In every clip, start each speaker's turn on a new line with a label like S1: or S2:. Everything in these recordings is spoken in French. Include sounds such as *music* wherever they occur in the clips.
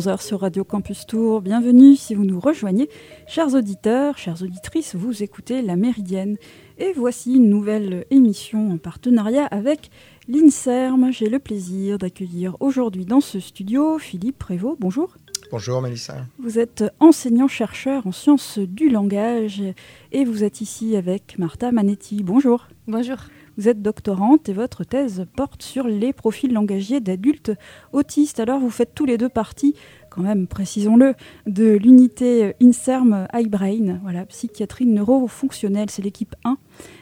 S1: est 11h sur Radio Campus Tour. Bienvenue si vous nous rejoignez. Chers auditeurs, chères auditrices, vous écoutez La Méridienne. Et voici une nouvelle émission en partenariat avec l'INSERM. J'ai le plaisir d'accueillir aujourd'hui dans ce studio Philippe Prévost. Bonjour.
S2: Bonjour Mélissa.
S1: Vous êtes enseignant-chercheur en sciences du langage et vous êtes ici avec Martha Manetti. Bonjour.
S3: Bonjour.
S1: Vous êtes doctorante et votre thèse porte sur les profils langagiers d'adultes autistes. Alors vous faites tous les deux partie, quand même, précisons-le, de l'unité INSERM iBrain, voilà, psychiatrie neurofonctionnelle, c'est l'équipe 1.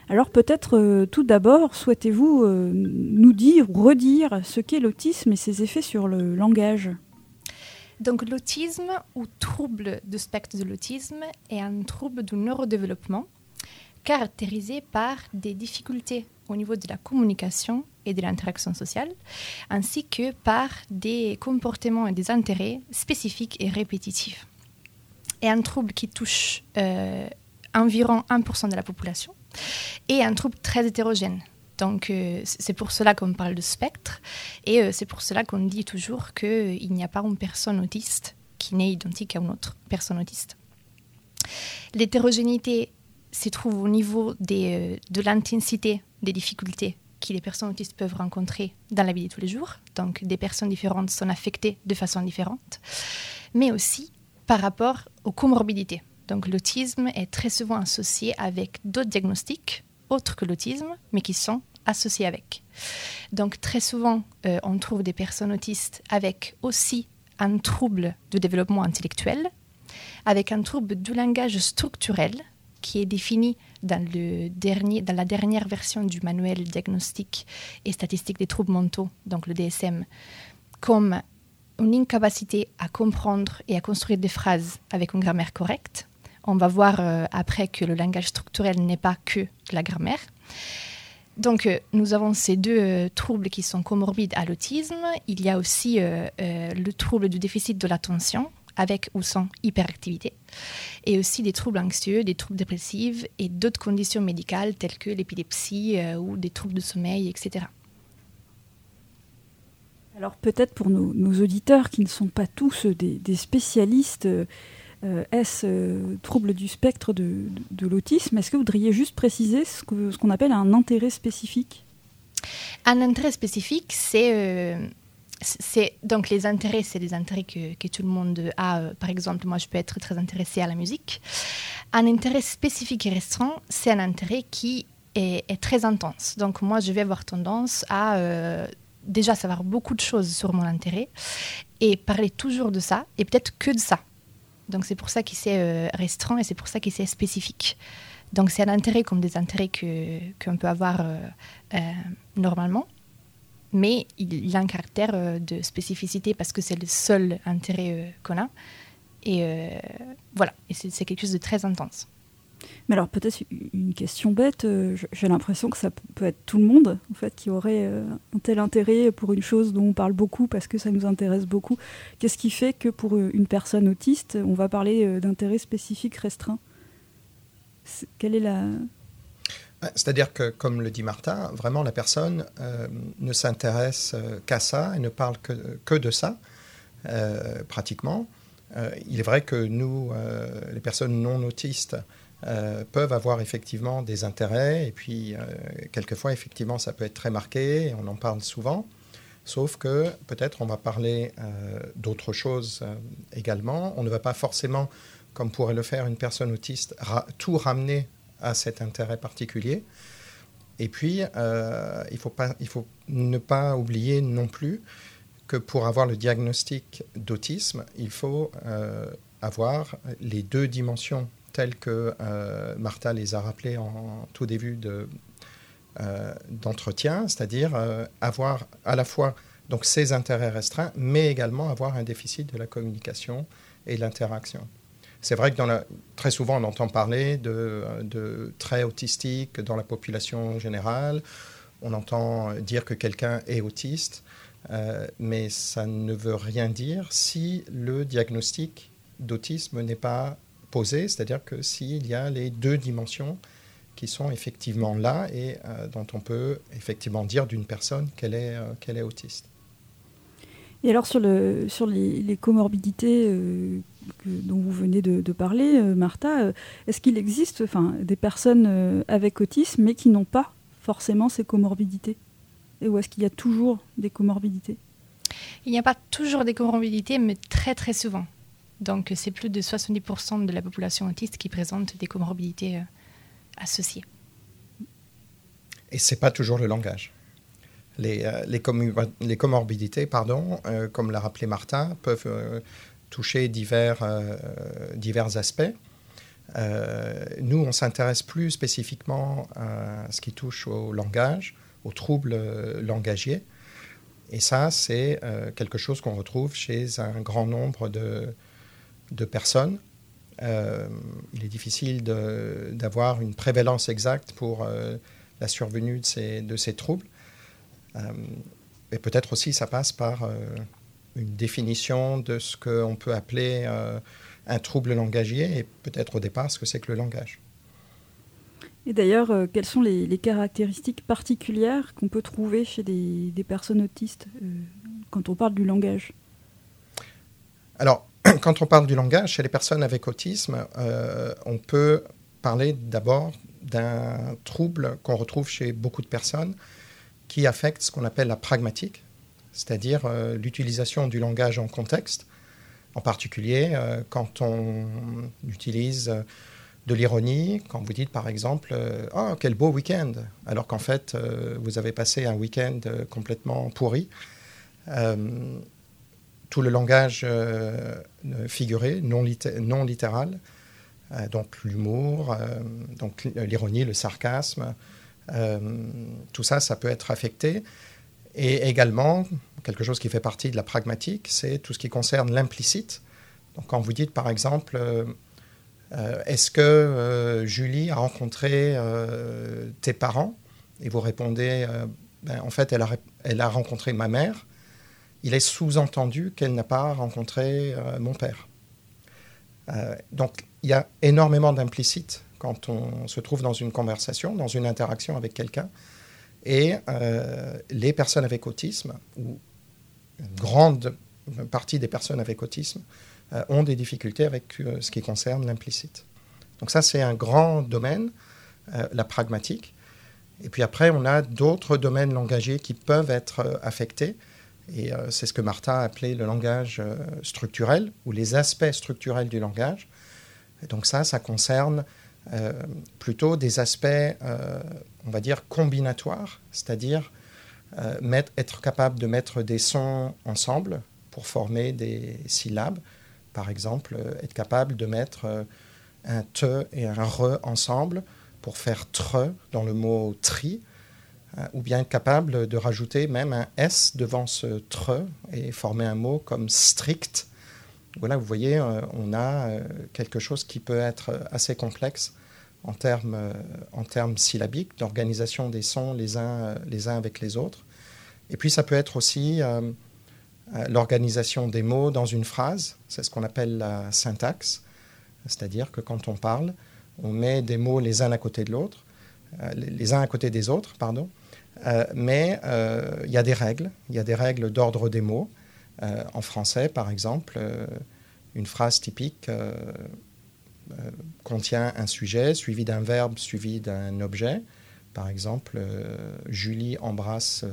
S1: Alors peut-être euh, tout d'abord, souhaitez-vous euh, nous dire ou redire ce qu'est l'autisme et ses effets sur le langage?
S3: Donc l'autisme ou trouble de spectre de l'autisme est un trouble du neurodéveloppement caractérisé par des difficultés au niveau de la communication et de l'interaction sociale, ainsi que par des comportements et des intérêts spécifiques et répétitifs. Et un trouble qui touche euh, environ 1% de la population, et un trouble très hétérogène. Donc euh, c'est pour cela qu'on parle de spectre, et euh, c'est pour cela qu'on dit toujours qu'il n'y a pas une personne autiste qui n'est identique à une autre personne autiste. L'hétérogénéité se trouve au niveau des, de l'intensité des difficultés que les personnes autistes peuvent rencontrer dans la vie de tous les jours. Donc, des personnes différentes sont affectées de façon différente, mais aussi par rapport aux comorbidités. Donc, l'autisme est très souvent associé avec d'autres diagnostics autres que l'autisme, mais qui sont associés avec. Donc, très souvent, euh, on trouve des personnes autistes avec aussi un trouble de développement intellectuel, avec un trouble du langage structurel, qui est défini dans, le dernier, dans la dernière version du manuel diagnostic et statistique des troubles mentaux, donc le DSM, comme une incapacité à comprendre et à construire des phrases avec une grammaire correcte. On va voir euh, après que le langage structurel n'est pas que la grammaire. Donc, euh, nous avons ces deux euh, troubles qui sont comorbides à l'autisme. Il y a aussi le trouble du déficit de l'attention, avec ou sans hyperactivité, et aussi des troubles anxieux, des troubles dépressifs et d'autres conditions médicales telles que l'épilepsie euh, ou des troubles de sommeil, etc.
S1: Alors peut-être pour nos, auditeurs qui ne sont pas tous des, spécialistes, euh, est-ce euh, trouble du spectre de, l'autisme? Est-ce que vous voudriez juste préciser ce qu'on ce qu'on appelle un intérêt spécifique?
S3: Un intérêt spécifique, c'est c'est donc les intérêts, c'est des intérêts que, que, tout le monde a. Euh, par exemple, moi, je peux être très intéressée à la musique. Un intérêt spécifique et restreint, c'est un intérêt qui est, très intense. Donc, moi, je vais avoir tendance à euh, déjà savoir beaucoup de choses sur mon intérêt et parler toujours de ça et peut-être que de ça. Donc, c'est pour ça qu'il s'est euh, restreint et c'est pour ça qu'il s'est spécifique. Donc, c'est un intérêt comme des intérêts qu'on peut avoir normalement mais il, a un caractère euh, de spécificité parce que c'est le seul intérêt euh, qu'on a. Et euh, voilà, et c'est quelque chose de très intense.
S1: Mais alors peut-être une question bête, j'ai l'impression que ça peut être tout le monde en fait qui aurait un tel intérêt pour une chose dont on parle beaucoup parce que ça nous intéresse beaucoup. Qu'est-ce qui fait que pour une personne autiste, on va parler d'intérêt spécifique restreint Quelle est la,
S2: c'est-à-dire que, comme le dit Martha, vraiment la personne euh, ne s'intéresse euh, qu'à ça et ne parle que, de ça, euh, pratiquement. il est vrai que nous, les personnes non autistes, peuvent avoir effectivement des intérêts et puis quelquefois, effectivement, ça peut être très marqué et on en parle souvent. Sauf que peut-être on va parler d'autres choses également. On ne va pas forcément, comme pourrait le faire une personne autiste, tout ramener à cet intérêt particulier. Et puis, euh, il, faut pas, il faut ne pas oublier non plus que pour avoir le diagnostic d'autisme, il faut euh, avoir les deux dimensions telles que euh, Martha les a rappelées en, tout début de, d'entretien, c'est-à-dire avoir à la fois donc, ces intérêts restreints, mais également avoir un déficit de la communication et de l'interaction. C'est vrai que très souvent on entend parler de, traits autistiques dans la population générale. On entend dire que quelqu'un est autiste, euh, mais ça ne veut rien dire si le diagnostic d'autisme n'est pas posé, c'est-à-dire que s'il y a les deux dimensions qui sont effectivement là et euh, dont on peut effectivement dire d'une personne qu'elle est, euh, autiste.
S1: Et alors sur les, comorbidités euh, dont vous venez de, parler, euh, Martha, euh, est-ce qu'il existe enfin, des personnes avec autisme mais qui n'ont pas forcément ces comorbidités? Et ou est-ce qu'il y a toujours des comorbidités?
S3: Il n'y a pas toujours des comorbidités, mais très très souvent. Donc c'est plus de 70% de la population autiste qui présente des comorbidités associées.
S2: Et c'est pas toujours le langage. Les, euh, les, comorbidités, pardon, euh, comme l'a rappelé Martin, peuvent euh, toucher divers, divers aspects. nous, on s'intéresse plus spécifiquement à ce qui touche au langage, aux troubles langagiers. Et ça, c'est quelque chose qu'on retrouve chez un grand nombre de, de personnes. il est difficile d'avoir une prévalence exacte pour la survenue de ces, de ces troubles. Euh, et peut-être aussi ça passe par euh, une définition de ce qu'on peut appeler euh, un trouble langagier et peut-être au départ ce que c'est que le langage.
S1: Et d'ailleurs, quelles sont les, caractéristiques particulières qu'on peut trouver chez des, des personnes autistes quand on parle du langage?
S2: Alors, *clears throat* quand on parle du langage, chez les personnes avec autisme, on peut parler d'abord d'un trouble qu'on retrouve chez beaucoup de personnes qui affecte ce qu'on appelle la pragmatique, c'est-à-dire euh, l'utilisation du langage en contexte, en particulier euh, quand on utilise euh, de l'ironie, quand vous dites par exemple Oh, quel beau week-end alors qu'en fait vous avez passé un week-end complètement pourri. tout le langage figuré, non, littéral, donc l'humour, donc l'ironie, le sarcasme, tout ça, ça peut être affecté. Et également, quelque chose qui fait partie de la pragmatique, c'est tout ce qui concerne l'implicite. Donc quand vous dites par exemple, euh, euh, est-ce que Julie a rencontré tes parents Et vous répondez, ben, en fait, elle a, rencontré ma mère. Il est sous-entendu qu'elle n'a pas rencontré mon père. donc il y a énormément d'implicite quand on se trouve dans une conversation, dans une interaction avec quelqu'un. Et euh, les personnes avec autisme, ou une grande partie des personnes avec autisme, euh, ont des difficultés avec euh, ce qui concerne l'implicite. Donc ça, c'est un grand domaine, la pragmatique. Et puis après, on a d'autres domaines langagiers qui peuvent être affectés. Et c'est ce que Martha a appelé le langage structurel, ou les aspects structurels du langage. Donc ça, ça concerne euh, plutôt des aspects, euh, on va dire, combinatoires, c'est-à-dire euh, être capable de mettre des sons ensemble pour former des syllabes. Par exemple, être capable de mettre un te et un re ensemble pour faire tre dans le mot tri, ou bien être capable de rajouter même un s devant ce tre et former un mot comme strict. Voilà, vous voyez, on a quelque chose qui peut être assez complexe en termes, euh, en termes syllabiques, d'organisation des sons les uns, euh, les uns avec les autres. Et puis ça peut être aussi euh, l'organisation des mots dans une phrase, c'est ce qu'on appelle la syntaxe, c'est-à-dire que quand on parle, on met des mots les uns à côté de l'autre, les uns à côté des autres, pardon, mais il y a des règles, il y a des règles d'ordre des mots. en français, par exemple, une phrase typique euh, contient un sujet suivi d'un verbe suivi d'un objet. Par exemple, euh, Julie embrasse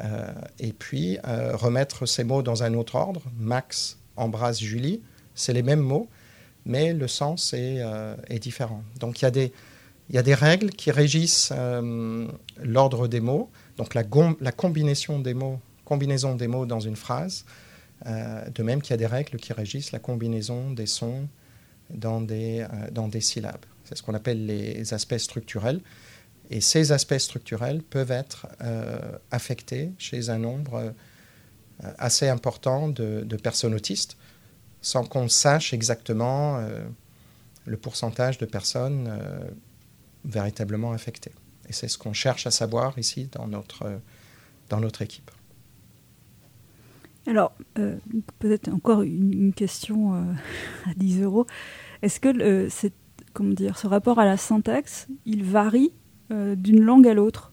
S2: euh, et puis remettre ces mots dans un autre ordre. Max embrasse Julie. C'est les mêmes mots, mais le sens est, est différent. Donc il y, a des, règles qui régissent l'ordre des mots. Donc la, combinaison des mots, combinaison des mots dans une phrase, de même qu'il y a des règles qui régissent la combinaison des sons euh, dans des syllabes. C'est ce qu'on appelle les aspects structurels. Et ces aspects structurels peuvent être euh, affectés chez un nombre euh, assez important de, personnes autistes, sans qu'on sache exactement le pourcentage de personnes véritablement affectées. Et c'est ce qu'on cherche à savoir ici dans notre, dans notre équipe.
S1: Alors, peut-être encore une, question *laughs* à 10 euros. Est-ce que euh, ce rapport à la syntaxe, il varie euh, d'une langue à l'autre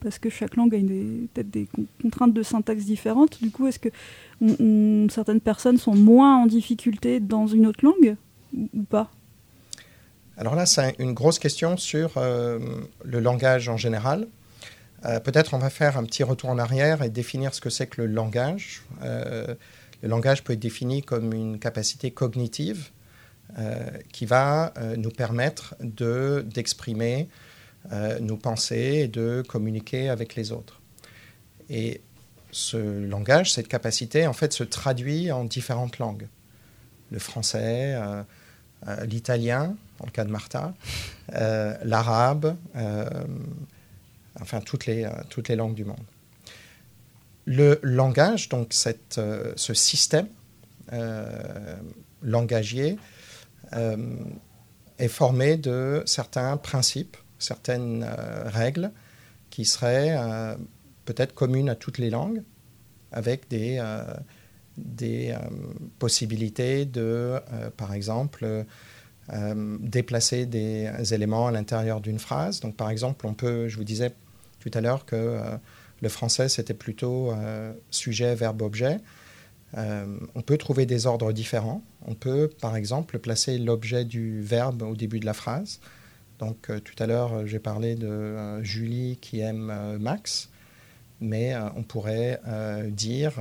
S1: parce que chaque langue a peut-être des contraintes de syntaxe différentes. Du coup, est-ce que certaines personnes sont moins en difficulté dans une autre langue ou, pas?
S2: Alors là, c'est une grosse question sur euh, le langage en général. Euh, peut-être on va faire un petit retour en arrière et définir ce que c'est que le langage. Le langage peut être défini comme une capacité cognitive qui va nous permettre d'exprimer euh, nos pensées et de communiquer avec les autres. Et ce langage, cette capacité, en fait, se traduit en différentes langues. Le français, euh, euh, l'italien, dans le cas de Martha, l'arabe, enfin toutes les, toutes les langues du monde. Le langage, donc ce système langagier, est formé de certains principes certaines euh, règles qui seraient euh, peut-être communes à toutes les langues, avec des, euh, des possibilités de, par exemple, déplacer des éléments à l'intérieur d'une phrase. Donc, par exemple, on peut, je vous disais tout à l'heure que le français, c'était plutôt sujet, verbe, objet. on peut trouver des ordres différents. On peut, par exemple, placer l'objet du verbe au début de la phrase. Donc euh, tout à l'heure, euh, j'ai parlé de euh, Julie qui aime Max, mais on pourrait dire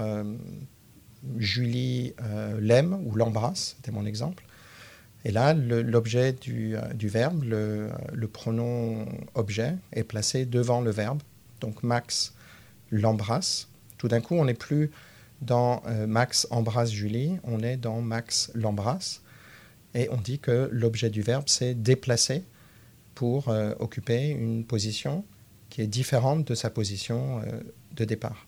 S2: Julie l'aime ou l'embrasse, c'était mon exemple. Et là, l'objet du, verbe, le, pronom objet, est placé devant le verbe. Donc Max l'embrasse. Tout d'un coup, on n'est plus dans Max embrasse Julie, on est dans Max l'embrasse. Et on dit que l'objet du verbe, c'est déplacer pour euh, occuper une position qui est différente de sa position euh, de départ.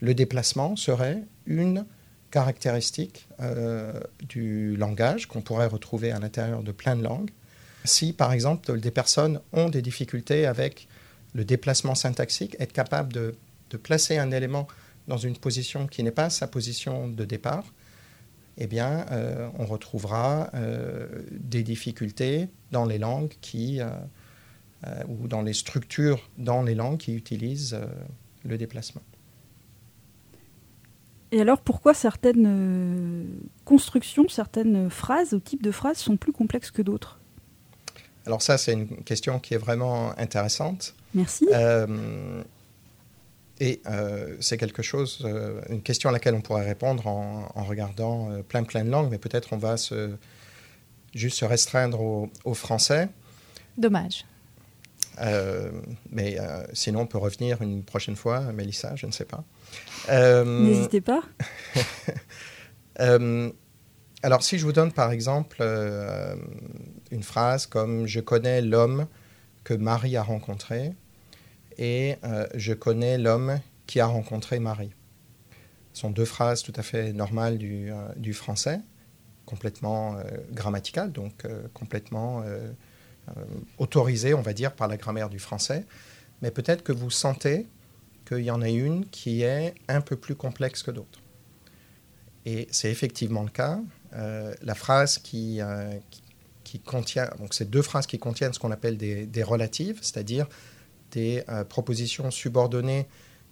S2: Le déplacement serait une caractéristique euh, du langage qu'on pourrait retrouver à l'intérieur de plein de langues. Si, par exemple, des personnes ont des difficultés avec le déplacement syntaxique, être capable de, placer un élément dans une position qui n'est pas sa position de départ, eh bien, on retrouvera des difficultés dans les langues qui, euh, ou dans les structures dans les langues qui utilisent le déplacement.
S1: Et alors, pourquoi certaines constructions, certaines phrases ou types de phrases sont plus complexes que d'autres?
S2: Alors ça, c'est une question qui est vraiment intéressante.
S1: Merci.
S2: Et euh, c'est quelque chose, euh, une question à laquelle on pourrait répondre en, regardant euh, plein plein de langues, mais peut-être on va se, juste se restreindre au, français.
S3: Dommage.
S2: mais sinon, on peut revenir une prochaine fois, Mélissa, je ne sais pas.
S1: N'hésitez pas. *laughs*
S2: alors, si je vous donne par exemple une phrase comme Je connais l'homme que Marie a rencontré, et euh, je connais l'homme qui a rencontré Marie. Ce sont deux phrases tout à fait normales du, euh, français, complètement euh, grammaticales, donc complètement autorisées, on va dire, par la grammaire du français. Mais peut-être que vous sentez qu'il y en a une qui est un peu plus complexe que d'autres. Et c'est effectivement le cas. la phrase qui, contient, donc c'est deux phrases qui contiennent ce qu'on appelle des, relatives, c'est-à-dire des euh, propositions subordonnées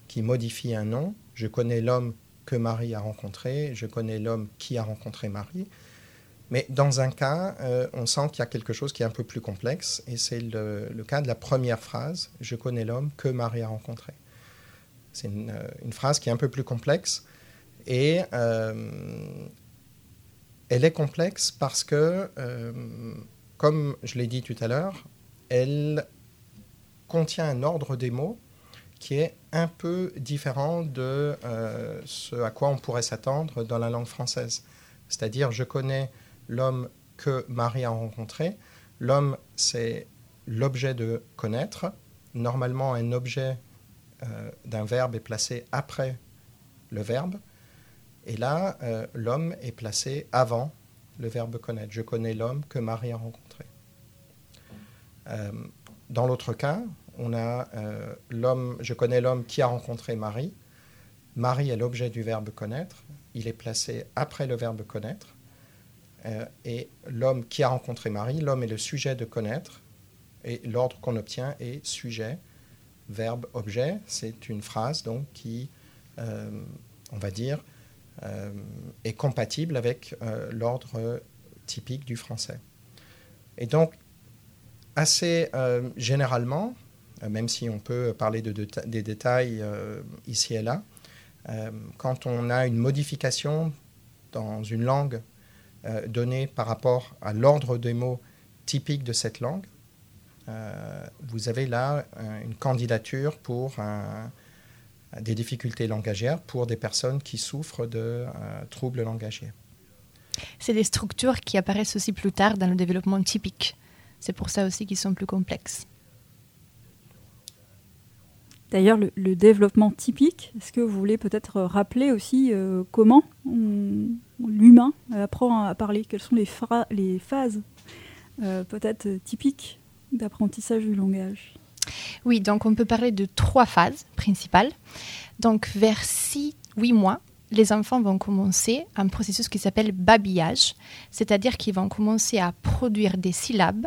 S2: qui modifient un nom. Je connais l'homme que Marie a rencontré, je connais l'homme qui a rencontré Marie. Mais dans un cas, euh, on sent qu'il y a quelque chose qui est un peu plus complexe, et c'est le, cas de la première phrase, Je connais l'homme que Marie a rencontré. C'est une, euh, phrase qui est un peu plus complexe, et elle est complexe parce que, comme je l'ai dit tout à l'heure, elle contient un ordre des mots qui est un peu différent de euh, ce à quoi on pourrait s'attendre dans la langue française. C'est-à-dire, je connais l'homme que Marie a rencontré. L'homme, c'est l'objet de connaître. Normalement, un objet euh, d'un verbe est placé après le verbe. Et là, euh, l'homme est placé avant le verbe connaître. Je connais l'homme que Marie a rencontré. dans l'autre cas, on a euh, l'homme, je connais l'homme qui a rencontré Marie. Marie est l'objet du verbe connaître. Il est placé après le verbe connaître. Euh, et l'homme qui a rencontré Marie, l'homme est le sujet de connaître. Et l'ordre qu'on obtient est sujet, verbe-objet. C'est une phrase donc qui, on va dire, est compatible avec l'ordre typique du français. Et donc, assez généralement, même si on peut parler de, des détails ici et là, quand on a une modification dans une langue euh, donnée par rapport à l'ordre des mots typiques de cette langue, euh, vous avez là euh, une candidature pour des difficultés langagières pour des personnes qui souffrent de troubles langagiers.
S3: C'est des structures qui apparaissent aussi plus tard dans le développement typique. C'est pour ça aussi qu'ils sont plus complexes.
S1: D'ailleurs, le, développement typique, est-ce que vous voulez peut-être rappeler aussi euh, comment l'humain apprend à parler? Quelles sont les, phases euh, peut-être typiques d'apprentissage du langage?
S3: Oui, donc on peut parler de trois phases principales. Donc vers 6-8 mois, les enfants vont commencer un processus qui s'appelle babillage, c'est-à-dire qu'ils vont commencer à produire des syllabes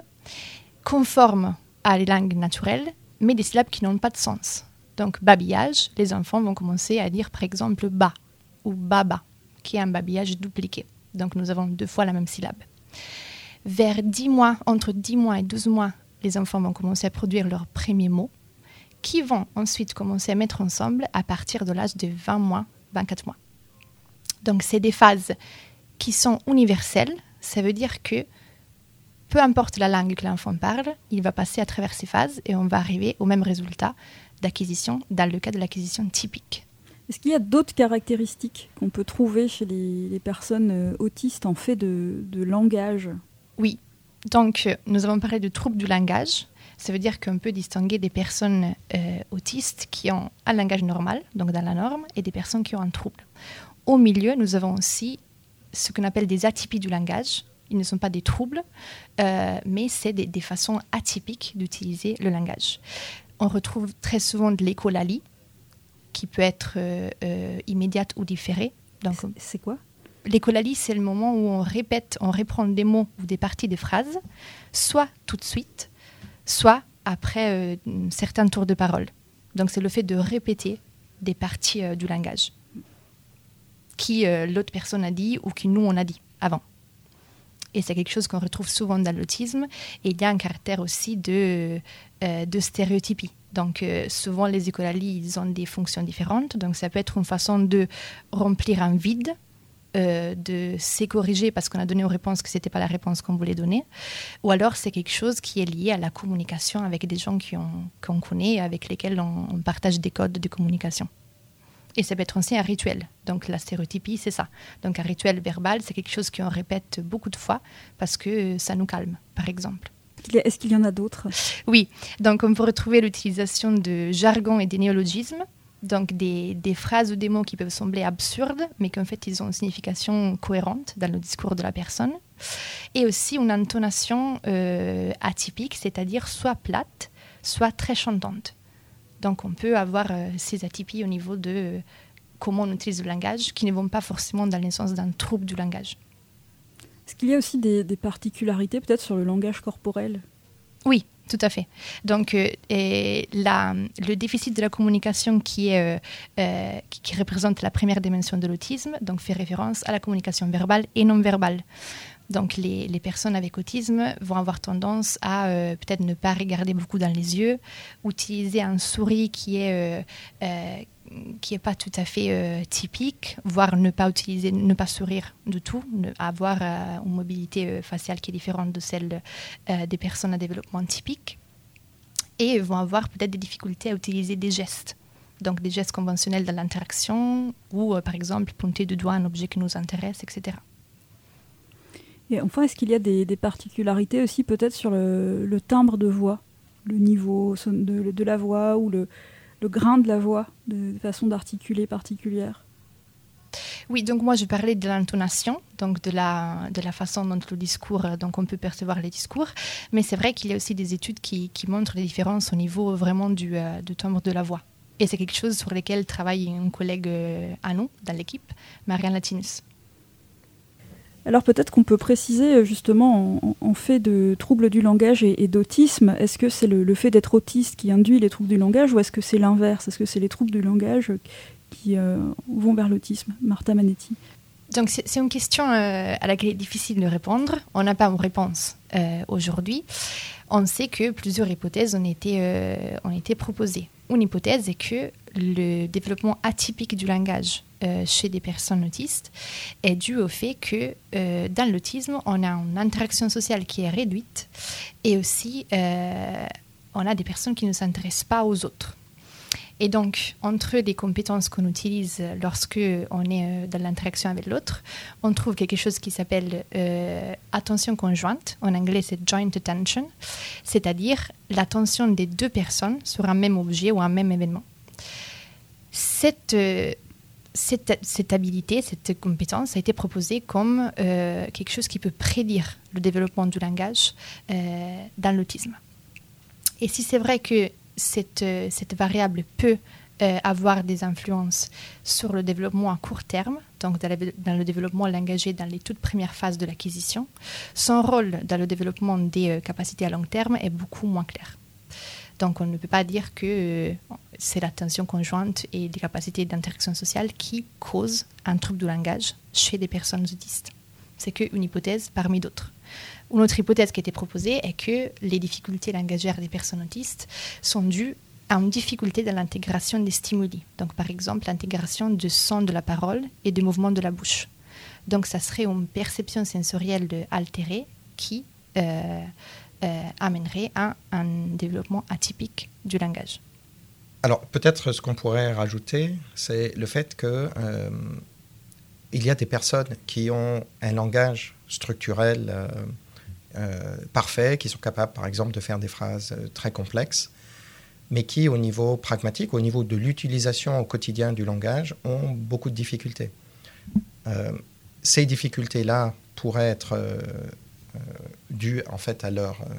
S3: conformes à les langues naturelles, mais des syllabes qui n'ont pas de sens. Donc, babillage, les enfants vont commencer à dire par exemple ba ou baba, qui est un babillage dupliqué. Donc, nous avons deux fois la même syllabe. Vers 10 mois, entre 10 mois et 12 mois, les enfants vont commencer à produire leurs premiers mots, qui vont ensuite commencer à mettre ensemble à partir de l'âge de 20 mois, 24 mois. Donc, c'est des phases qui sont universelles. Ça veut dire que peu importe la langue que l'enfant parle, il va passer à travers ces phases et on va arriver au même résultat d'acquisition dans le cas de l'acquisition typique.
S1: Est-ce qu'il y a d'autres caractéristiques qu'on peut trouver chez les, personnes euh, autistes en fait de, langage?
S3: Oui. Donc, euh, nous avons parlé de troubles du langage. Ça veut dire qu'on peut distinguer des personnes euh, autistes qui ont un langage normal, donc dans la norme, et des personnes qui ont un trouble. Au milieu, nous avons aussi ce qu'on appelle des atypies du langage. Ils ne sont pas des troubles, mais c'est des, des, façons atypiques d'utiliser le langage on retrouve très souvent de l'écolalie, qui peut être euh, euh, immédiate ou différée.
S1: C'est quoi?
S3: L'écolalie, c'est le moment où on répète, on reprend des mots ou des parties des phrases, soit tout de suite, soit après euh, certains tours de parole. Donc, c'est le fait de répéter des parties du langage qui l'autre personne a dit ou qui nous on a dit avant. Et c'est quelque chose qu'on retrouve souvent dans l'autisme. Et il y a un caractère aussi de, euh, stéréotypie. Donc, euh, souvent, les écolalies, ont des fonctions différentes. Donc, ça peut être une façon de remplir un vide, euh, de s'écorriger parce qu'on a donné aux réponses que ce n'était pas la réponse qu'on voulait donner. Ou alors, c'est quelque chose qui est lié à la communication avec des gens qu'on connaît, avec lesquels on partage des codes de communication. Et ça peut être aussi un rituel. Donc la stéréotypie, c'est ça. Donc un rituel verbal, c'est quelque chose qu'on répète beaucoup de fois parce que ça nous calme, par exemple.
S1: Est-ce qu'il y en a d'autres?
S3: Oui, donc on peut retrouver l'utilisation de jargon et des néologismes, donc des, des, phrases ou des mots qui peuvent sembler absurdes, mais qu'en fait ils ont une signification cohérente dans le discours de la personne. Et aussi une intonation euh, atypique, c'est-à-dire soit plate, soit très chantante. Donc on peut avoir euh, ces atypies au niveau de euh, comment on utilise le langage, qui ne vont pas forcément dans le sens d'un trouble du langage.
S1: Est-ce qu'il y a aussi des, particularités peut-être sur le langage corporel?
S3: Oui, tout à fait. Donc, euh, le déficit de la communication qui, est, euh, qui, représente la première dimension de l'autisme, donc fait référence à la communication verbale et non verbale. Donc, les, personnes avec autisme vont avoir tendance à euh, peut-être ne pas regarder beaucoup dans les yeux, utiliser un souris qui est qui n'est pas tout à fait euh, typique, voire ne pas utiliser, ne pas sourire du tout, avoir euh, une mobilité euh, faciale qui est différente de celle des personnes à développement typique, et vont avoir peut-être des difficultés à utiliser des gestes. Donc des gestes conventionnels dans l'interaction, ou par exemple pointer du doigt un objet qui nous intéresse, etc.
S1: Et enfin, est-ce qu'il y a des, particularités aussi peut-être sur le, timbre de voix, le niveau de, de la voix ou le, grain de la voix, de, façon d'articuler particulière?
S3: Oui, donc moi je parlais de l'intonation, donc de la, de façon dont le discours, donc on peut percevoir les discours, mais c'est vrai qu'il y a aussi des études qui, montrent les différences au niveau vraiment du, euh, du timbre de la voix. Et c'est quelque chose sur lequel travaille un collègue euh, à nous, dans l'équipe, Marianne Latinus.
S1: Alors peut-être qu'on peut préciser euh, justement en, fait de troubles du langage et, d'autisme, est-ce que c'est le, fait d'être autiste qui induit les troubles du langage ou est-ce que c'est l'inverse? Est-ce que c'est les troubles du langage qui euh, vont vers l'autisme? Martha Manetti
S3: donc c'est une question euh, à laquelle il est difficile de répondre. On n'a pas une réponse aujourd'hui. On sait que plusieurs hypothèses ont été, ont été proposées. Une hypothèse est que le développement atypique du langage euh, chez des personnes autistes est dû au fait que euh, dans l'autisme, on a une interaction sociale qui est réduite et aussi euh, on a des personnes qui ne s'intéressent pas aux autres. Et donc, entre les compétences qu'on utilise lorsque on est dans l'interaction avec l'autre, on trouve quelque chose qui s'appelle attention conjointe. En anglais, c'est joint attention, c'est-à-dire l'attention des deux personnes sur un même objet ou un même événement. Cette, cette, habilité, cette compétence a été proposée comme euh, quelque chose qui peut prédire le développement du langage euh, dans l'autisme. Et si c'est vrai que cette, cette variable peut avoir des influences sur le développement à court terme, donc dans, dans, le développement langagé dans les toutes premières phases de l'acquisition, son rôle dans le développement des capacités à long terme est beaucoup moins clair. Donc on ne peut pas dire que euh, c'est l'attention conjointe et les capacités d'interaction sociale qui causent un trouble du langage chez des personnes autistes. C'est qu'une hypothèse parmi d'autres. Une autre hypothèse qui a été proposée est que les difficultés langagères des personnes autistes sont dues à une difficulté dans l'intégration des stimuli. Donc par exemple l'intégration du son de la parole et du mouvement de la bouche. Donc ça serait une perception sensorielle altérée qui euh, amènerait à un développement atypique du langage.
S2: Alors peut-être ce qu'on pourrait rajouter, c'est le fait que euh, il y a des personnes qui ont un langage structurel euh, parfait, qui sont capables par exemple de faire des phrases très complexes, mais qui au niveau pragmatique, au niveau de l'utilisation au quotidien du langage, ont beaucoup de difficultés. ces difficultés-là pourraient être dû en fait à leur, euh,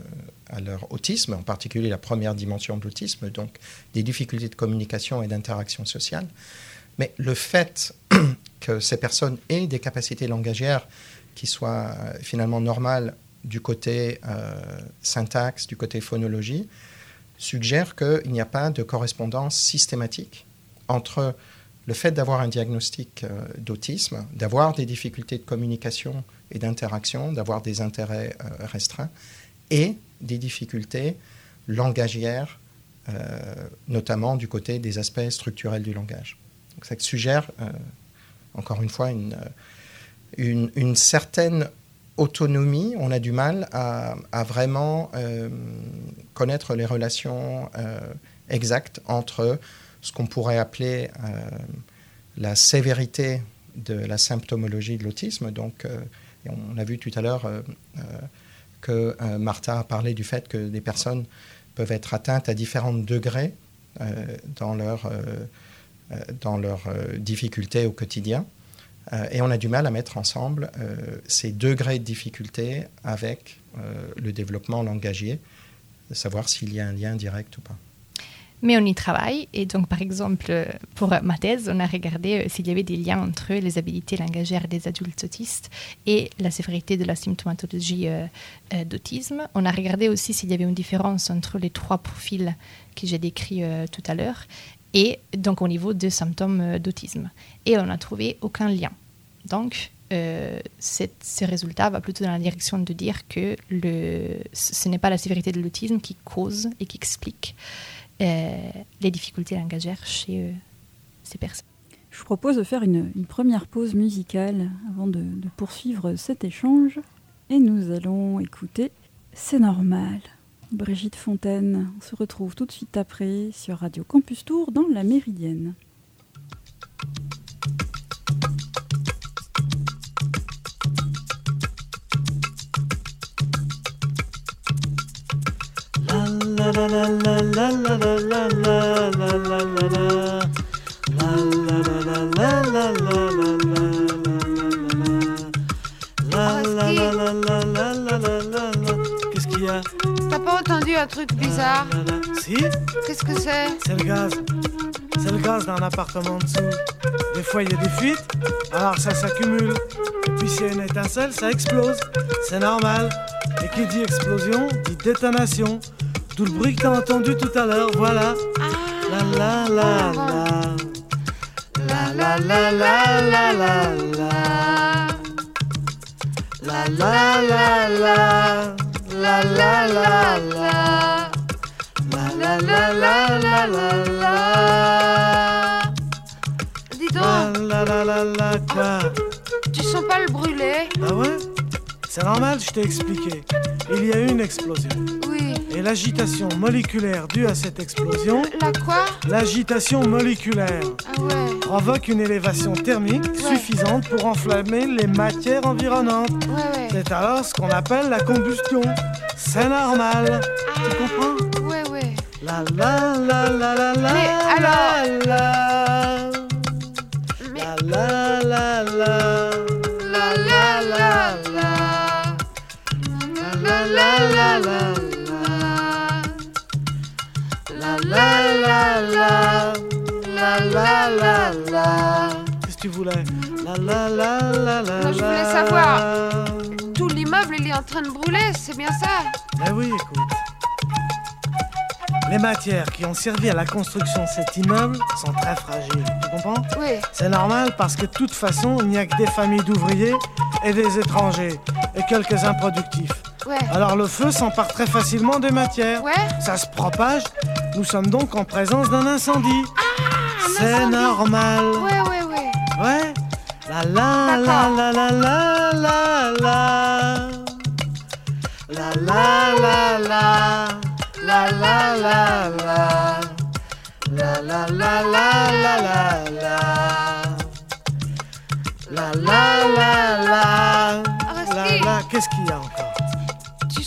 S2: à leur autisme, en particulier la première dimension de l'autisme, donc des difficultés de communication et d'interaction sociale. Mais le fait *clears throat* que ces personnes aient des capacités langagières qui soient euh, finalement normales du côté euh, syntaxe, du côté phonologie, suggère qu'il n'y a pas de correspondance systématique entre le fait d'avoir un diagnostic d'autisme, d'avoir des difficultés de communication et d'interaction, d'avoir des intérêts euh, restreints et des difficultés langagières, euh, notamment du côté des aspects structurels du langage. Ça suggère, euh, encore une fois, une, une, certaine autonomie. On a du mal à vraiment connaître les relations exactes entre ce qu'on pourrait appeler la sévérité de la symptomologie de l'autisme, donc on a vu tout à l'heure euh, euh, que euh, Martha a parlé du fait que des personnes peuvent être atteintes à différents degrés dans leurs difficultés au quotidien. et on a du mal à mettre ensemble ces degrés de difficulté avec le développement langagier, de savoir s'il y a un lien direct ou pas.
S3: Mais on y travaille. Et donc, par exemple, pour ma thèse, on a regardé euh, s'il y avait des liens entre les habiletés langagères des adultes autistes et la sévérité de la symptomatologie euh, euh, d'autisme. On a regardé aussi s'il y avait une différence entre les trois profils que j'ai décrits tout à l'heure et donc au niveau des symptômes d'autisme. Et on n'a trouvé aucun lien. Donc, ce résultat va plutôt dans la direction de dire que ce n'est pas la sévérité de l'autisme qui cause et qui explique les difficultés langagères chez euh, ces personnes.
S1: Je vous propose de faire une, première pause musicale avant de, de, poursuivre cet échange. Et nous allons écouter C'est normal. Brigitte Fontaine, on se retrouve tout de suite après sur Radio Campus Tour dans la Méridienne.
S4: Qu'est-ce qu'il y a
S5: T'as pas entendu un truc bizarre
S4: Si
S5: Qu'est-ce que c'est
S4: C'est le gaz. C'est le gaz d'un appartement en dessous. Des fois il y a des fuites, alors ça s'accumule. puis s'il y a une étincelle, ça explose. C'est normal. Et qui dit explosion, dit détonation. Tout le bruit que t'as entendu tout à l'heure, voilà. La la la la. La la la la la la la. La la la la. La la la la. La la la la la la la.
S5: Dis
S4: La
S5: donc,
S4: la la la la quoi
S5: tu sens pas le brûler
S4: Ah ouais C'est normal, je t'ai expliqué. Il y a eu une explosion.
S5: Oui.
S4: Et l'agitation moléculaire due à cette explosion,
S5: La quoi?
S4: l'agitation moléculaire,
S5: Ah ouais.
S4: provoque une élévation thermique suffisante pour enflammer les matières environnantes.
S5: Ouais, ouais.
S4: C'est alors ce qu'on appelle la combustion. C'est normal. Tu comprends?
S5: Ouais, ouais.
S4: La la la la la la
S5: Mais alors-
S4: la la Qu'est-ce que tu voulais? La la la la la
S5: Non, je voulais
S4: la.
S5: savoir. Tout l'immeuble, il est en train de brûler, c'est bien ça?
S4: Eh oui, écoute. Les matières qui ont servi à la construction de cet immeuble sont très fragiles. Tu comprends?
S5: Oui.
S4: C'est normal parce que de toute façon, il n'y a que des familles d'ouvriers et des étrangers et quelques improductifs.
S5: Ouais.
S4: Alors le feu s'empare très facilement des matières.
S5: Ouais.
S4: Ça se propage. Nous sommes donc en présence d'un incendie. C'est normal.
S5: Ouais, ouais, ouais.
S4: Ouais. La la la la la la la la. La la la la. La la la la. La la la la la la la. La la la la. La la. Qu'est-ce qu'il y a encore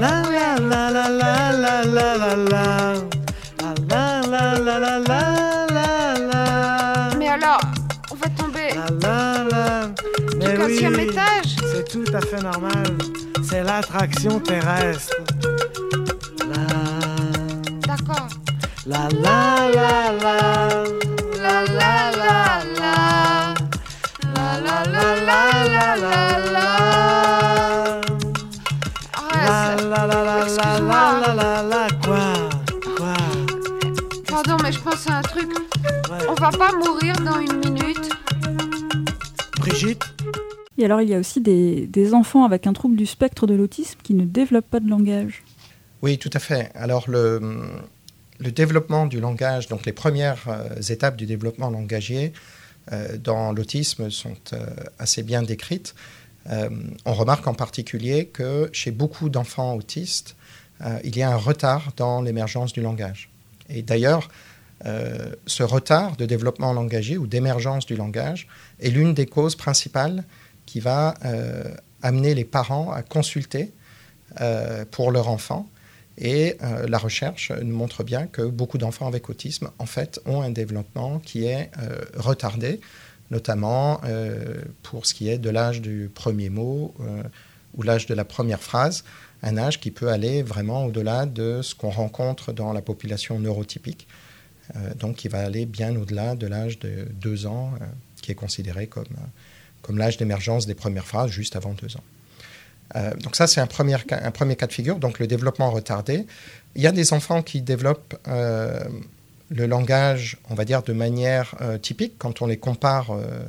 S4: La la la la la la la la la. La la la la la la la la.
S5: Mais alors, on va tomber
S4: La la la.
S5: du quatrième étage
S4: C'est tout à fait normal. C'est l'attraction terrestre. La
S5: D'accord.
S4: la la la la.
S5: La la la la. La la la la la la la.
S4: La la la la la
S5: Excuse-moi.
S4: la la la quoi quoi
S5: Pardon, mais je pense à un truc.
S4: Ouais.
S5: On va pas mourir dans une minute.
S4: Brigitte
S1: Et alors, il y a aussi des, des enfants avec un trouble du spectre de l'autisme qui ne développent pas de langage.
S2: Oui, tout à fait. Alors, le, le développement du langage, donc les premières euh, étapes du développement langagier euh, dans l'autisme sont euh, assez bien décrites. Euh, on remarque en particulier que chez beaucoup d'enfants autistes, euh, il y a un retard dans l'émergence du langage. Et d'ailleurs, euh, ce retard de développement langagier ou d'émergence du langage est l'une des causes principales qui va amener les parents à consulter pour leur enfant. Et la recherche nous montre bien que beaucoup d'enfants avec autisme, en fait, ont un développement qui est retardé, notamment euh, pour ce qui est de l'âge du premier mot euh, ou l'âge de la première phrase, un âge qui peut aller vraiment au-delà de ce qu'on rencontre dans la population neurotypique, euh, donc qui va aller bien au-delà de l'âge de deux ans, qui est considéré comme, comme l'âge d'émergence des premières phrases juste avant deux ans. Donc ça, c'est un premier, un premier cas de figure, donc le développement retardé. Il y a des enfants qui développent le langage, on va dire, de manière euh, typique, quand on les compare euh,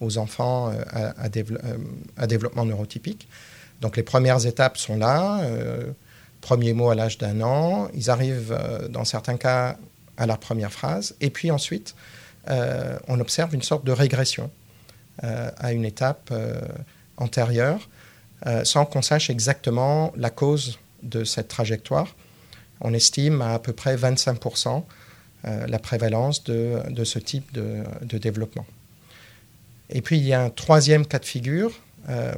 S2: aux enfants euh, à, à, dévelop- à développement neurotypique. Donc les premières étapes sont là, premier mot à l'âge d'un an, ils arrivent dans certains cas à la première phrase, et puis ensuite, on observe une sorte de régression à une étape antérieure, sans qu'on sache exactement la cause de cette trajectoire. On estime à à peu près 25% euh, la prévalence de, ce type de, développement. Et puis il y a un troisième cas de figure. euh,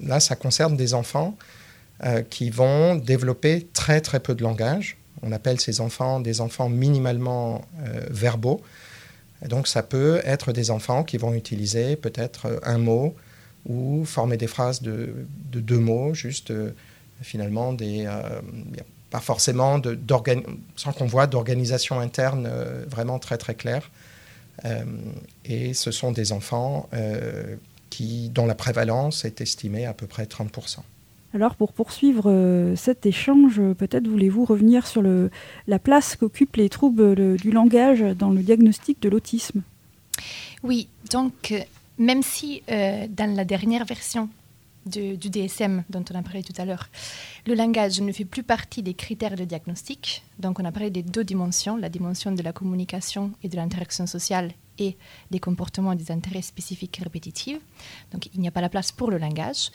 S2: là, ça concerne des enfants euh, qui vont développer très très peu de langage. On appelle ces enfants des enfants minimalement euh, verbaux. donc ça peut être des enfants qui vont utiliser peut-être un mot ou former des phrases de, deux mots, juste euh, finalement des, pas forcément de, sans qu'on voit d'organisation interne vraiment très très claire. et ce sont des enfants qui, dont la prévalence est estimée à peu près 30%.
S1: Alors pour poursuivre euh, cet échange, peut-être voulez-vous revenir sur le, la place qu'occupent les troubles du langage dans le diagnostic de l'autisme?
S3: Oui, donc euh, même si euh, dans la dernière version du DSM dont on a parlé tout à l'heure, le langage ne fait plus partie des critères de diagnostic, donc on a parlé des deux dimensions, la dimension de la communication et de l'interaction sociale et des comportements et des intérêts spécifiques répétitifs, donc il n'y a pas la place pour le langage.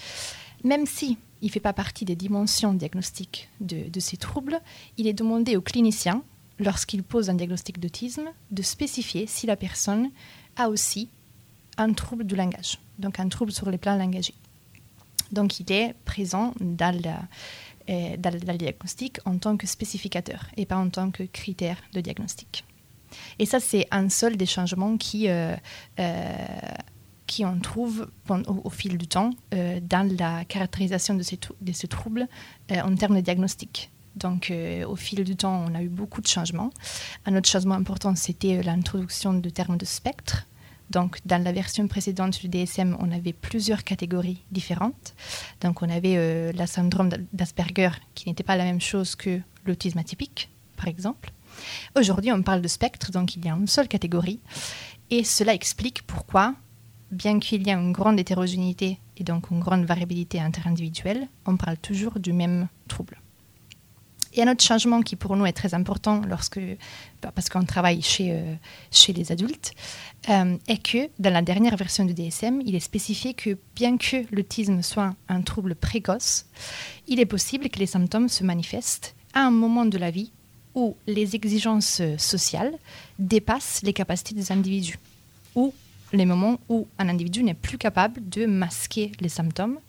S3: Même si il ne fait pas partie des dimensions diagnostiques de, de ces troubles, il est demandé au clinicien, lorsqu'il pose un diagnostic d'autisme, de spécifier si la personne a aussi un trouble du langage, donc un trouble sur les plans langagiers. Donc il est présent dans, euh, dans, le diagnostic en tant que spécificateur et pas en tant que critère de diagnostic. Et ça, c'est un seul des changements qui, euh, euh, qui on trouve au, fil du temps dans la caractérisation de ces, de ces troubles euh, en termes de diagnostic. Donc, au fil du temps, on a eu beaucoup de changements. Un autre changement important, c'était l'introduction de termes de spectre. Donc, dans la version précédente du DSM, on avait plusieurs catégories différentes. Donc, on avait la syndrome d'Asperger, qui n'était pas la même chose que l'autisme atypique, par exemple. Aujourd'hui, on parle de spectre, donc il y a une seule catégorie. Et cela explique pourquoi bien qu'il y ait une grande hétérogénéité et donc une grande variabilité interindividuelle, on parle toujours du même trouble. Et un autre changement qui pour nous est très important lorsque, bah, parce qu'on travaille chez, euh, chez les adultes, euh, est que dans la dernière version du DSM, il est spécifié que bien que l'autisme soit un trouble précoce, il est possible que les symptômes se manifestent à un moment de la vie où les exigences sociales dépassent les capacités des individus, ou les moments où un individu n'est plus capable de masquer les symptômes.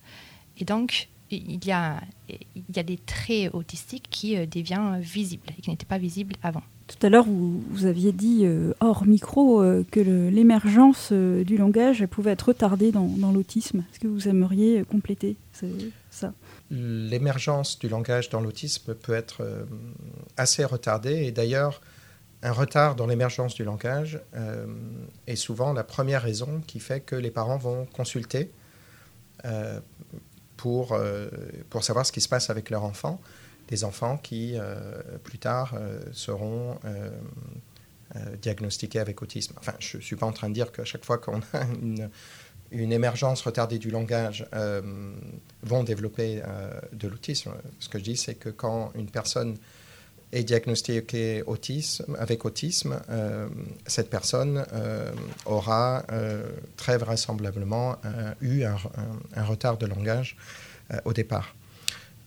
S3: Et donc, il y a, il y a des traits autistiques qui euh, deviennent visibles et qui n'étaient pas visibles avant.
S1: Tout à l'heure, vous, vous, aviez dit euh, hors micro euh, que l'émergence du langage pouvait être retardée dans, dans l'autisme. Est-ce que vous aimeriez compléter ça?
S2: L'émergence du langage dans l'autisme peut être assez retardée et d'ailleurs, un retard dans l'émergence du langage euh, est souvent la première raison qui fait que les parents vont consulter euh, pour, euh, pour savoir ce qui se passe avec leur enfant, des enfants qui, plus tard, seront diagnostiqués avec autisme. Enfin, je ne suis pas en train de dire qu'à chaque fois qu'on *laughs* a une, une, émergence retardée du langage, vont développer de l'autisme. Ce que je dis, c'est que quand une personne est diagnostiqué autisme, avec autisme, euh, cette personne euh, aura euh, très vraisemblablement eu un, retard de langage au départ.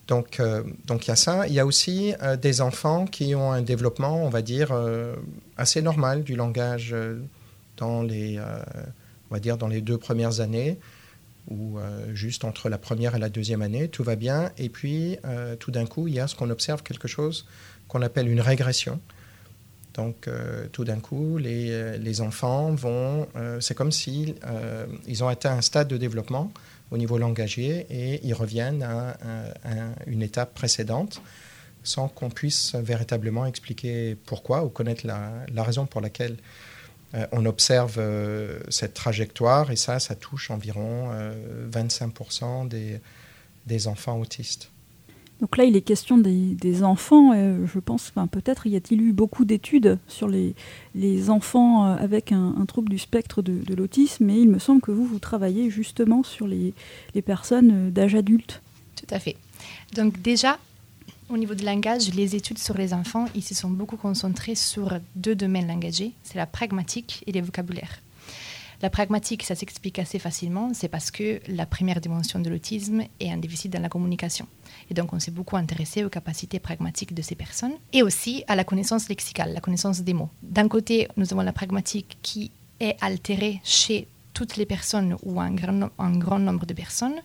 S2: Donc, donc il y a ça. Il y a aussi des enfants qui ont un développement, on va dire, assez normal du langage dans les, on va dire, dans les deux premières années ou juste entre la première et la deuxième année, tout va bien. Et puis, tout d'un coup, il y a ce qu'on observe quelque chose qu'on appelle une régression. Donc, euh, tout d'un coup, les, euh, les, enfants vont. Euh, c'est comme s'ils ils ont atteint un stade de développement au niveau langagier et ils reviennent à, une étape précédente sans qu'on puisse véritablement expliquer pourquoi ou connaître la, la raison pour laquelle on observe cette trajectoire. Et ça, ça touche environ 25% des, des enfants autistes.
S1: Donc là, il est question des, enfants. je pense, peut-être y a-t-il eu beaucoup d'études sur les, enfants euh, avec un, trouble du spectre de, l'autisme, mais il me semble que vous, vous travaillez justement sur les, les personnes euh, d'âge adulte.
S3: Tout à fait. Donc déjà, au niveau du langage, les études sur les enfants, ils se sont beaucoup concentrées sur deux domaines langagés, c'est la pragmatique et les vocabulaires. La pragmatique, ça s'explique assez facilement, c'est parce que la première dimension de l'autisme est un déficit dans la communication. Et donc, on s'est beaucoup intéressé aux capacités pragmatiques de ces personnes et aussi à la connaissance lexicale, la connaissance des mots. D'un côté, nous avons la pragmatique qui est altérée chez toutes les personnes ou un grand, nombre de personnes,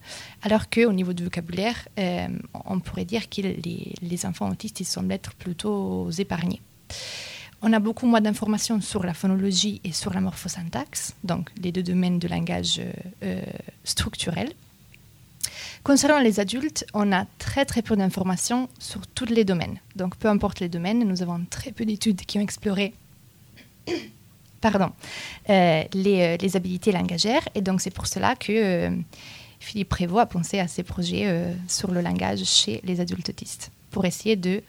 S3: alors qu'au niveau du vocabulaire, euh, on pourrait dire que les, enfants autistes ils semblent être plutôt épargnés. On a beaucoup moins d'informations sur la phonologie et sur la morphosyntaxe, donc les deux domaines de langage euh, structurel. Concernant les adultes, on a très très peu d'informations sur tous les domaines. Donc peu importe les domaines, nous avons très peu d'études qui ont exploré *coughs* pardon, euh, les, euh, les, habilités langagères. Et donc c'est pour cela que euh, Philippe Prévost a pensé à ces projets sur le langage chez les adultes autistes, pour essayer de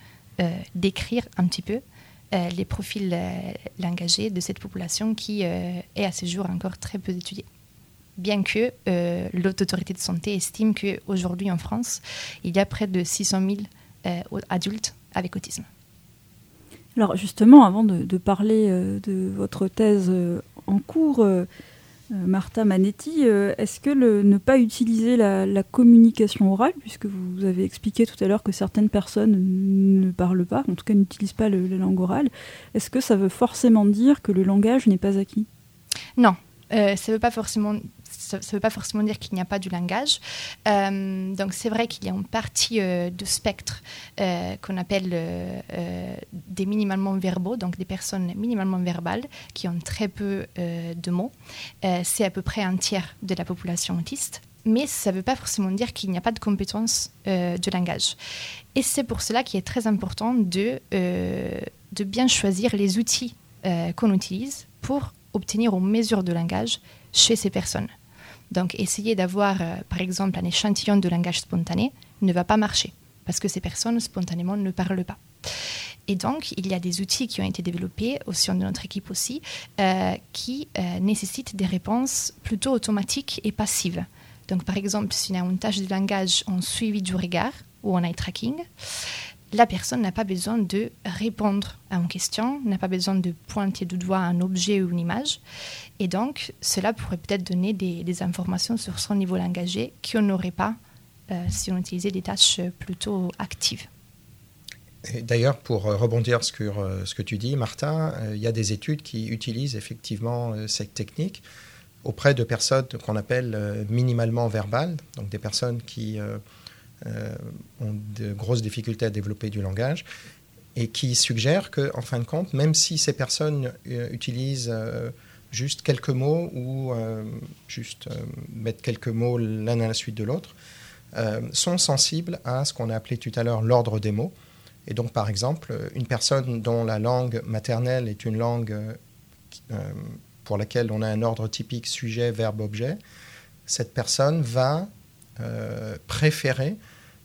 S3: décrire un petit peu les profils langagés de cette population qui est à ce jour encore très peu étudiée bien que euh, l'autorité de santé estime qu'aujourd'hui en France, il y a près de 600 000 euh, adultes avec autisme.
S1: Alors justement, avant de, parler euh, de votre thèse en cours, Martha Manetti, est-ce que le, ne pas utiliser la, la, communication orale, puisque vous avez expliqué tout à l'heure que certaines personnes ne parlent pas, en tout cas n'utilisent pas le, la langue orale, est-ce que ça veut forcément dire que le langage n'est pas acquis?
S3: Non, ça ne veut pas forcément ça ne veut pas forcément dire qu'il n'y a pas du langage. Euh, donc c'est vrai qu'il y a une partie euh, de spectre euh, qu'on appelle des minimalement verbaux, donc des personnes minimalement verbales qui ont très peu de mots. c'est à peu près un tiers de la population autiste mais ça ne veut pas forcément dire qu'il n'y a pas de compétences de langage. Et c'est pour cela qu'il est très important de, de bien choisir les outils qu'on utilise pour obtenir une mesure de langage chez ces personnes. Donc essayer d'avoir, euh, par exemple, un échantillon de langage spontané ne va pas marcher, parce que ces personnes spontanément ne parlent pas. Et donc, il y a des outils qui ont été développés au sein de notre équipe aussi, euh, qui euh, nécessitent des réponses plutôt automatiques et passives. Donc, par exemple, s'il y a une tâche de langage en suivi du regard ou en eye tracking, la personne n'a pas besoin de répondre à une question, n'a pas besoin de pointer du doigt un objet ou une image. Et donc, cela pourrait peut-être donner des, informations sur son niveau langagé qu'on n'aurait pas euh, si on utilisait des tâches plutôt actives.
S2: D'ailleurs, pour rebondir sur euh, ce que tu dis, Martin, euh, il y a des études qui utilisent effectivement cette technique auprès de personnes qu'on appelle minimalement verbales, donc des personnes qui ont de grosses difficultés à développer du langage et qui suggèrent qu'en en fin de compte, même si ces personnes utilisent juste quelques mots ou euh, juste euh, mettre quelques mots l'un à la suite de l'autre, euh, sont sensibles à ce qu'on a appelé tout à l'heure l'ordre des mots. Et donc, par exemple, une personne dont la langue maternelle est une langue pour laquelle on a un ordre typique sujet, verbe, objet, cette personne va préférer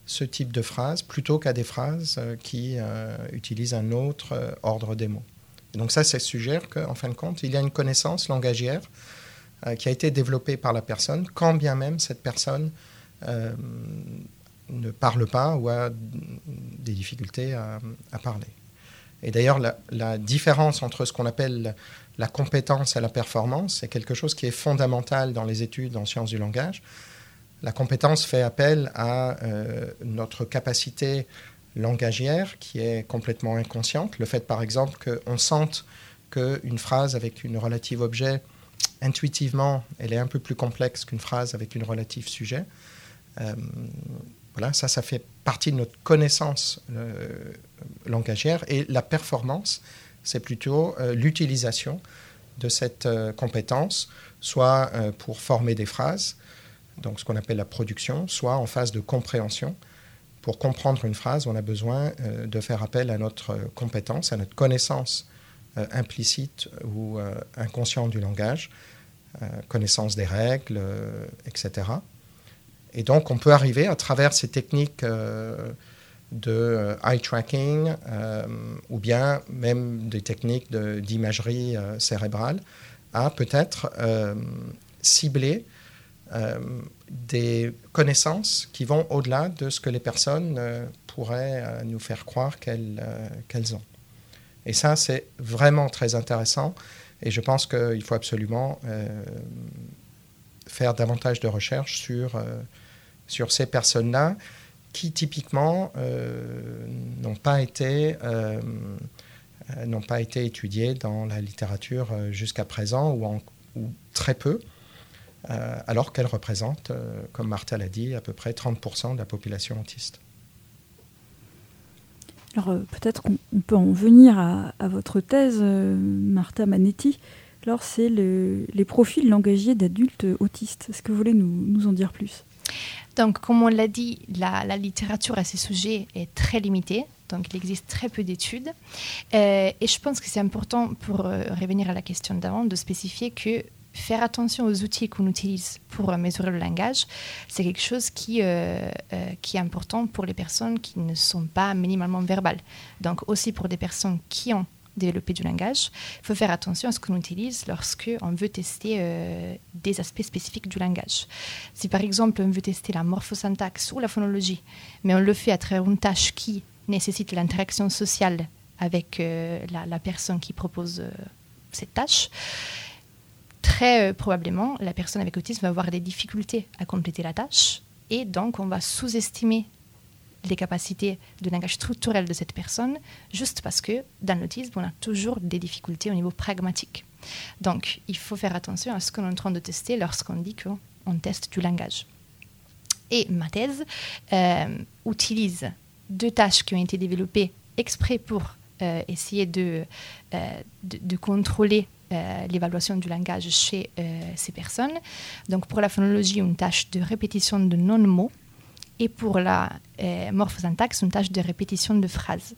S2: ce type de phrase plutôt qu'à des phrases qui utilisent un autre ordre des mots donc ça, ça suggère qu'en fin de compte, il y a une connaissance langagière euh, qui a été développée par la personne, quand bien même cette personne euh, ne parle pas ou a des difficultés à, parler. Et d'ailleurs, la, différence entre ce qu'on appelle la compétence et la performance, c'est quelque chose qui est fondamental dans les études en sciences du langage. La compétence fait appel à euh, notre capacité langagière qui est complètement inconsciente. Le fait, par exemple, qu'on sente qu'une phrase avec une relative objet, intuitivement, elle est un peu plus complexe qu'une phrase avec une relative sujet. Euh, voilà, ça, ça fait partie de notre connaissance euh, langagière. Et la performance, c'est plutôt l'utilisation de cette compétence, soit pour former des phrases, donc ce qu'on appelle la production, soit en phase de compréhension pour comprendre une phrase, on a besoin euh, de faire appel à notre compétence, à notre connaissance euh, implicite ou euh, inconsciente du langage, connaissance des règles, etc. Et donc, on peut arriver à travers ces techniques de eye tracking ou bien même des techniques d'imagerie cérébrale à peut-être cibler euh, des connaissances qui vont au-delà de ce que les personnes euh, pourraient euh, nous faire croire qu'elles ont. Et ça, c'est vraiment très intéressant. Et je pense qu'il faut absolument faire davantage de recherches sur, sur ces personnes-là qui, typiquement, n'ont pas, été, n'ont pas été étudiées dans la littérature jusqu'à présent ou, en, ou très peu. Alors qu'elle représente, comme Martha l'a dit, à peu près 30% de la population autiste.
S1: Alors peut-être qu'on peut en venir à, votre thèse, Martha Manetti. Alors c'est les profils langagiers d'adultes autistes. Est-ce que vous voulez nous en dire plus?
S3: Donc, comme on l'a dit, la, littérature à ces sujets est très limitée. Donc, il existe très peu d'études. Euh, et je pense que c'est important, pour euh, revenir à la question d'avant, de spécifier que faire attention aux outils qu'on utilise pour mesurer le langage, c'est quelque chose qui, euh, qui est important pour les personnes qui ne sont pas minimalement verbales. Donc, aussi pour des personnes qui ont développer du langage, il faut faire attention à ce qu'on utilise lorsque on veut tester euh, des aspects spécifiques du langage. Si par exemple on veut tester la morphosyntaxe ou la phonologie, mais on le fait à travers une tâche qui nécessite l'interaction sociale avec euh, la, personne qui propose euh, cette tâche, très probablement la personne avec autisme va avoir des difficultés à compléter la tâche et donc on va sous-estimer les capacités de langage structurel de cette personne, juste parce que dans l'autisme, on a toujours des difficultés au niveau pragmatique. Donc, il faut faire attention à ce qu'on est en train de tester lorsqu'on dit qu'on teste du langage. Et ma thèse euh, utilise deux tâches qui ont été développées exprès pour euh, essayer de, euh, de, contrôler l'évaluation du langage chez ces personnes. Donc pour la phonologie, une tâche de répétition de non-mots et pour la euh, morphosyntaxe, une tâche de répétition de phrases.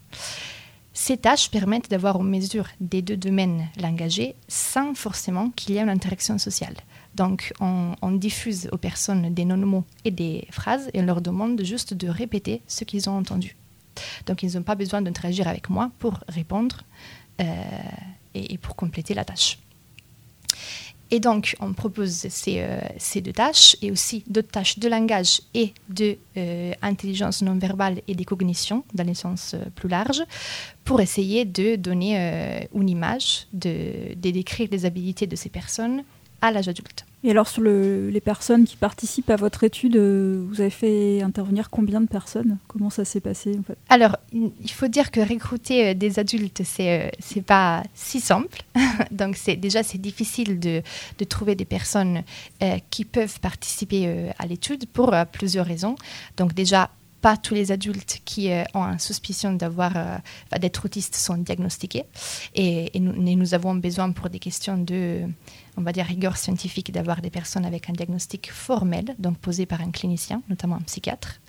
S3: Ces tâches permettent d'avoir une mesure des deux domaines langagés sans forcément qu'il y ait une interaction sociale. Donc, on, diffuse aux personnes des non-mots et des phrases et on leur demande juste de répéter ce qu'ils ont entendu. Donc, ils n'ont pas besoin d'interagir avec moi pour répondre euh, et, pour compléter la tâche. Et donc, on propose ces, euh, ces, deux tâches et aussi d'autres tâches de langage et de euh, intelligence non verbale et des cognitions dans les sens euh, plus larges pour essayer de donner une image, de, de décrire les habilités de ces personnes à l'âge adulte.
S1: Et alors sur les personnes qui participent à votre étude, euh, vous avez fait intervenir combien de personnes? Comment ça s'est passé en fait?
S3: Alors il faut dire que recruter euh, des adultes, c'est n'est euh, pas si simple. *laughs* Donc déjà c'est difficile de, de, trouver des personnes qui peuvent participer à l'étude pour plusieurs raisons. Donc déjà pas tous les adultes qui ont une suspicion d'avoir d'être autistes sont diagnostiqués et, nous, avons besoin pour des questions de on va dire, rigueur scientifique d'avoir des personnes avec un diagnostic formel, donc posé par un clinicien, notamment un psychiatre.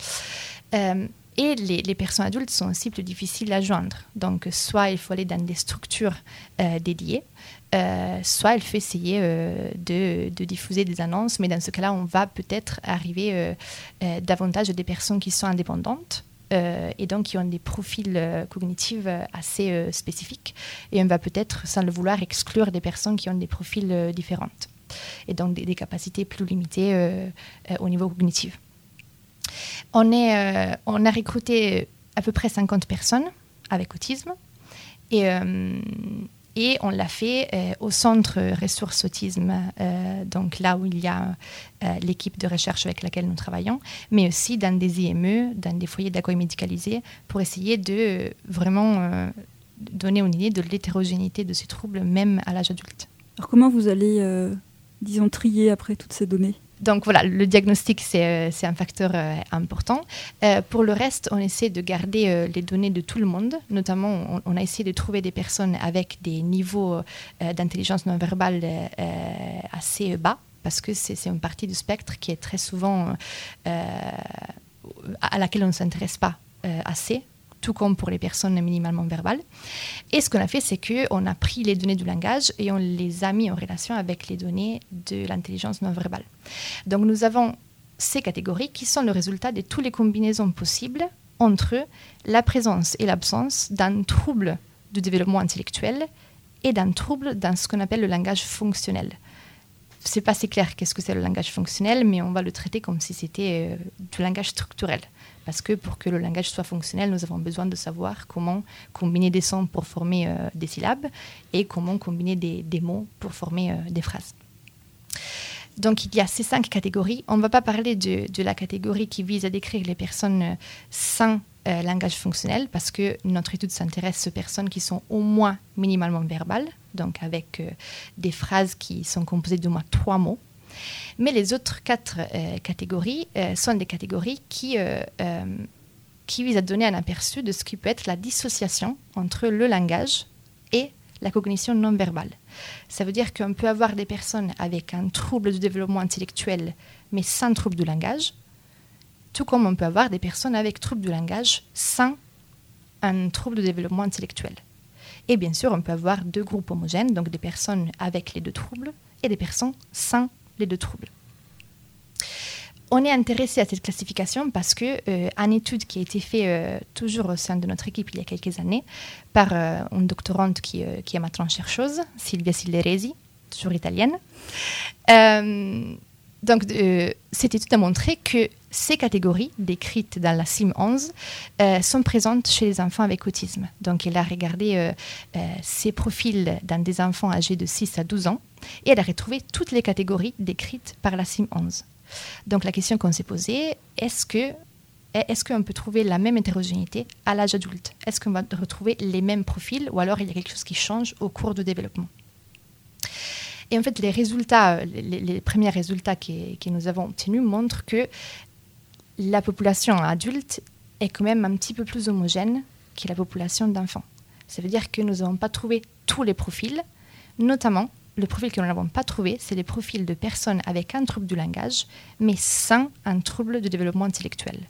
S3: Euh, et les, personnes adultes sont aussi plus difficiles à joindre. Donc, soit il faut aller dans des structures euh, dédiées, euh, soit il faut essayer de, de, diffuser des annonces, mais dans ce cas-là, on va peut-être arriver davantage à des personnes qui sont indépendantes euh, et donc qui ont des profils euh, cognitifs euh, assez spécifiques. Et on va peut-être, sans le vouloir, exclure des personnes qui ont des profils différents et donc des, capacités plus limitées au niveau cognitif. On, est, on a recruté à peu près 50 personnes avec autisme. Et, et on l'a fait euh, au centre ressources autisme, euh, donc là où il y a euh, l'équipe de recherche avec laquelle nous travaillons, mais aussi dans des IME, dans des foyers d'accueil médicalisés, pour essayer de vraiment donner une idée de l'hétérogénéité de ces troubles, même à l'âge adulte.
S1: Alors comment vous allez, disons, trier après toutes ces données?
S3: Donc voilà, le diagnostic, c'est euh, un facteur euh, important. Euh, pour le reste, on essaie de garder les données de tout le monde. Notamment, on, a essayé de trouver des personnes avec des niveaux d'intelligence non verbale assez bas, parce que c'est une partie du spectre qui est très souvent à laquelle on ne s'intéresse pas assez tout comme pour les personnes minimalement verbales. Et ce qu'on a fait, c'est qu'on a pris les données du langage et on les a mis en relation avec les données de l'intelligence non verbale. Donc nous avons ces catégories qui sont le résultat de toutes les combinaisons possibles entre la présence et l'absence d'un trouble du développement intellectuel et d'un trouble dans ce qu'on appelle le langage fonctionnel. C'est pas si clair qu'est-ce que c'est le langage fonctionnel, mais on va le traiter comme si c'était euh, du langage structurel. Parce que pour que le langage soit fonctionnel, nous avons besoin de savoir comment combiner des sons pour former euh, des syllabes et comment combiner des, mots pour former euh, des phrases. Donc il y a ces cinq catégories. On ne va pas parler de, la catégorie qui vise à décrire les personnes sans langage fonctionnel parce que notre étude s'intéresse aux personnes qui sont au moins minimalement verbales, donc avec des phrases qui sont composées d'au moins trois mots. Mais les autres quatre catégories sont des catégories qui, qui visent à donner un aperçu de ce qui peut être la dissociation entre le langage et la cognition non verbale. Ça veut dire qu'on peut avoir des personnes avec un trouble du développement intellectuel, mais sans trouble du langage, tout comme on peut avoir des personnes avec trouble du langage sans un trouble de développement intellectuel. Et bien sûr, on peut avoir deux groupes homogènes, donc des personnes avec les deux troubles et des personnes sans les deux troubles. On est intéressé à cette classification parce que euh, une étude qui a été faite euh, toujours au sein de notre équipe il y a quelques années par euh, une doctorante qui, qui est maintenant chercheuse, Silvia Silleresi, toujours italienne. donc, cette étude a montré que ces catégories décrites dans la CIM 11 sont présentes chez les enfants avec autisme. Donc, elle a regardé ces profils dans des enfants âgés de 6 à 12 ans et elle a retrouvé toutes les catégories décrites par la CIM 11. Donc la question qu'on s'est posée, est-ce que est-ce qu'on peut trouver la même hétérogénéité à l'âge adulte? Est-ce qu'on va retrouver les mêmes profils ou alors il y a quelque chose qui change au cours du développement? Et en fait, les résultats, les, premiers résultats que, que, nous avons obtenus montrent que la population adulte est quand même un petit peu plus homogène que la population d'enfants. Ça veut dire que nous n'avons pas trouvé tous les profils, notamment le profil que nous n'avons pas trouvé, c'est les profils de personnes avec un trouble du langage, mais sans un trouble de développement intellectuel.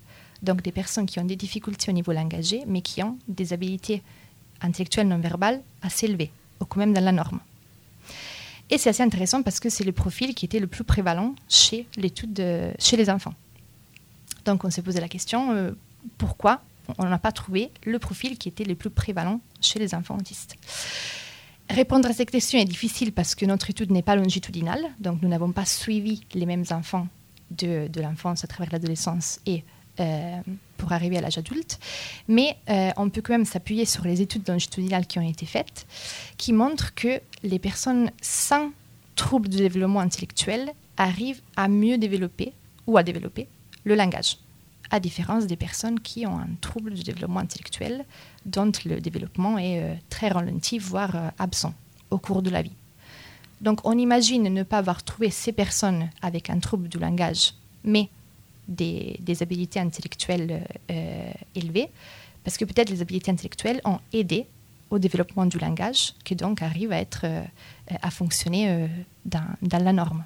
S3: Donc des personnes qui ont des difficultés au niveau langagé, mais qui ont des habilités intellectuelles non verbales assez élevées, ou quand même dans la norme. Et c'est assez intéressant parce que c'est le profil qui était le plus prévalent chez chez les enfants. Donc on s'est posé la question euh, pourquoi on n'a pas trouvé le profil qui était le plus prévalent chez les enfants autistes. Répondre à cette question est difficile parce que notre étude n'est pas longitudinale, donc nous n'avons pas suivi les mêmes enfants de, l'enfance à travers l'adolescence et euh, pour arriver à l'âge adulte. Mais euh, on peut quand même s'appuyer sur les études longitudinales qui ont été faites, qui montrent que les personnes sans troubles de développement intellectuel arrivent à mieux développer ou à développer le langage à différence des personnes qui ont un trouble du développement intellectuel dont le développement est euh, très ralenti, voire euh, absent au cours de la vie. Donc on imagine ne pas avoir trouvé ces personnes avec un trouble du langage, mais des, des habiletés intellectuelles euh, élevées, parce que peut-être les habiletés intellectuelles ont aidé au développement du langage, qui donc arrive à, être, à fonctionner dans, la norme.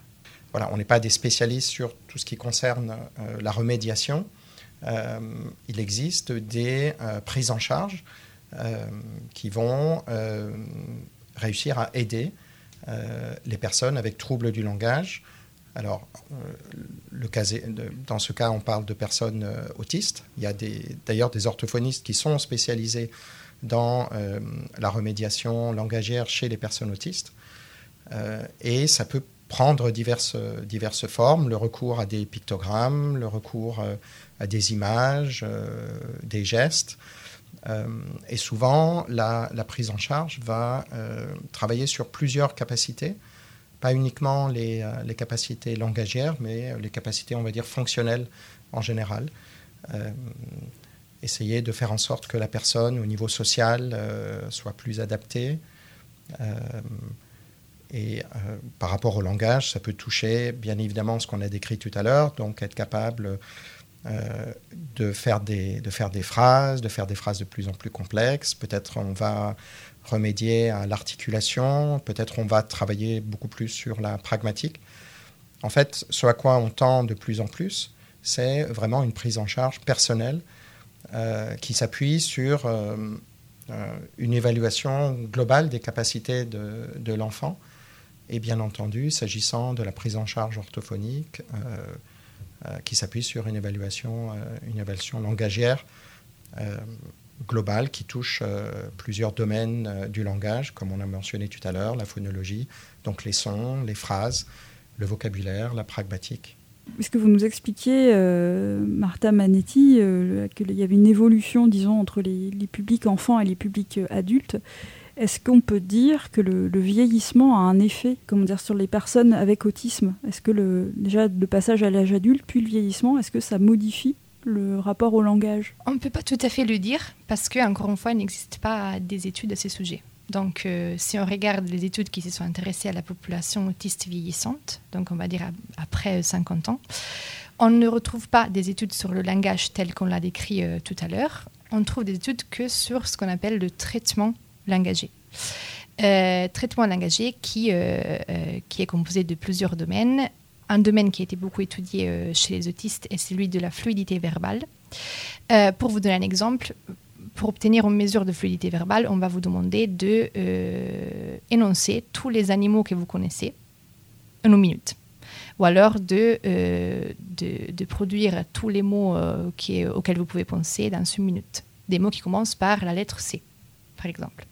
S2: Voilà, on n'est pas des spécialistes sur tout ce qui concerne la remédiation, euh, il existe des euh, prises en charge euh, qui vont réussir à aider les personnes avec troubles du langage. Alors, dans ce cas, on parle de personnes autistes. Il y a d'ailleurs des, orthophonistes qui sont spécialisés dans la remédiation langagière chez les personnes autistes. et ça peut prendre diverses, diverses formes, le recours à des pictogrammes, le recours à des images, euh, des gestes. Euh, et souvent, la, prise en charge va euh, travailler sur plusieurs capacités, pas uniquement les, les, capacités langagières, mais les capacités, on va dire, fonctionnelles en général. essayer de faire en sorte que la personne, au niveau social, soit plus adaptée. Et par rapport au langage, ça peut toucher bien évidemment ce qu'on a décrit tout à l'heure, donc être capable euh, de, faire des, de faire des phrases, de faire des phrases de plus en plus complexes. Peut-être on va remédier à l'articulation, peut-être on va travailler beaucoup plus sur la pragmatique. En fait, ce à quoi on tend de plus en plus, c'est vraiment une prise en charge personnelle euh, qui s'appuie sur euh, une évaluation globale des capacités de, de l'enfant. Et bien entendu, s'agissant de la prise en charge orthophonique, euh, qui s'appuie sur une évaluation, euh, une évaluation langagière euh, globale qui touche plusieurs domaines du langage, comme on a mentionné tout à l'heure, la phonologie, donc les sons, les phrases, le vocabulaire, la pragmatique.
S1: Est-ce que vous nous expliquiez, Martha Manetti, qu'il y avait une évolution, disons, entre les, publics enfants et les publics adultes est-ce qu'on peut dire que le, vieillissement a un effet comment dire, sur les personnes avec autisme? Est-ce que le, déjà le passage à l'âge adulte, puis le vieillissement, est-ce que ça modifie le rapport au langage?
S3: On ne peut pas tout à fait le dire parce que, encore une fois, il n'existe pas des études à ces sujets. Donc, euh, si on regarde les études qui se sont intéressées à la population autiste vieillissante, donc on va dire après 50 ans, on ne retrouve pas des études sur le langage tel qu'on l'a décrit euh, tout à l'heure. On trouve des études que sur ce qu'on appelle le traitement langagier. Euh, traitement langagier qui, qui est composé de plusieurs domaines. Un domaine qui a été beaucoup étudié chez les autistes est celui de la fluidité verbale. pour vous donner un exemple, pour obtenir une mesure de fluidité verbale, on va vous demander de euh, énoncer tous les animaux que vous connaissez en une minute. Ou alors de, euh, de, produire tous les mots euh, auxquels vous pouvez penser dans une minute. Des mots qui commencent par la lettre C, par exemple.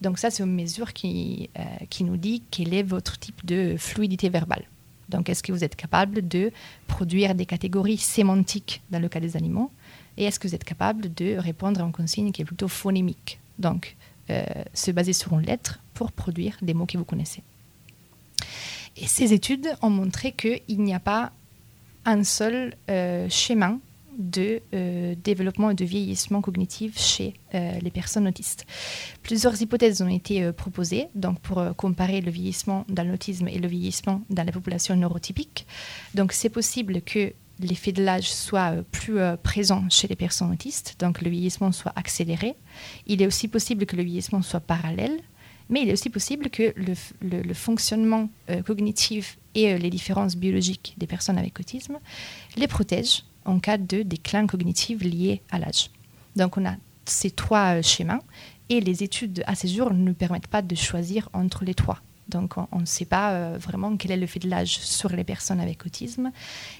S3: Donc ça, c'est une mesure qui, qui nous dit quel est votre type de fluidité verbale. Donc est-ce que vous êtes capable de produire des catégories sémantiques dans le cas des animaux et est-ce que vous êtes capable de répondre à une consigne qui est plutôt phonémique? Donc, euh, se baser sur une lettre pour produire des mots que vous connaissez. Et ces études ont montré qu'il n'y a pas un seul euh, schéma de euh, développement et de vieillissement cognitif chez les personnes autistes. Plusieurs hypothèses ont été proposées donc pour comparer le vieillissement dans l'autisme et le vieillissement dans la population neurotypique. Donc c'est possible que l'effet de l'âge soit euh, plus euh, présent chez les personnes autistes, donc le vieillissement soit accéléré. Il est aussi possible que le vieillissement soit parallèle, mais il est aussi possible que le, fonctionnement euh, cognitif et les différences biologiques des personnes avec autisme les protègent en cas de déclin cognitif lié à l'âge. Donc on a ces trois schémas et les études à ce jour ne permettent pas de choisir entre les trois. Donc on ne sait pas euh, vraiment quel est l'effet de l'âge sur les personnes avec autisme,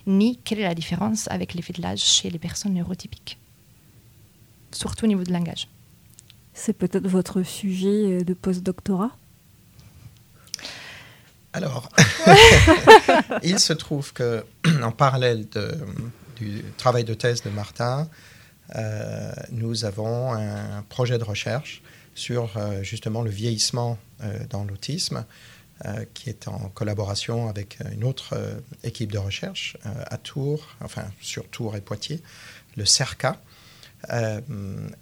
S3: ni quelle est la différence avec l'effet de l'âge chez les personnes neurotypiques, surtout au niveau de langage.
S1: C'est peut-être votre sujet euh, de post-doctorat?
S2: Alors, *laughs* il se trouve que *clears throat* en parallèle du travail de thèse de Martin, euh, nous avons un projet de recherche sur justement le vieillissement euh, dans l'autisme, euh, qui est en collaboration avec une autre euh, équipe de recherche à Tours, enfin sur Tours et Poitiers, le CERCA.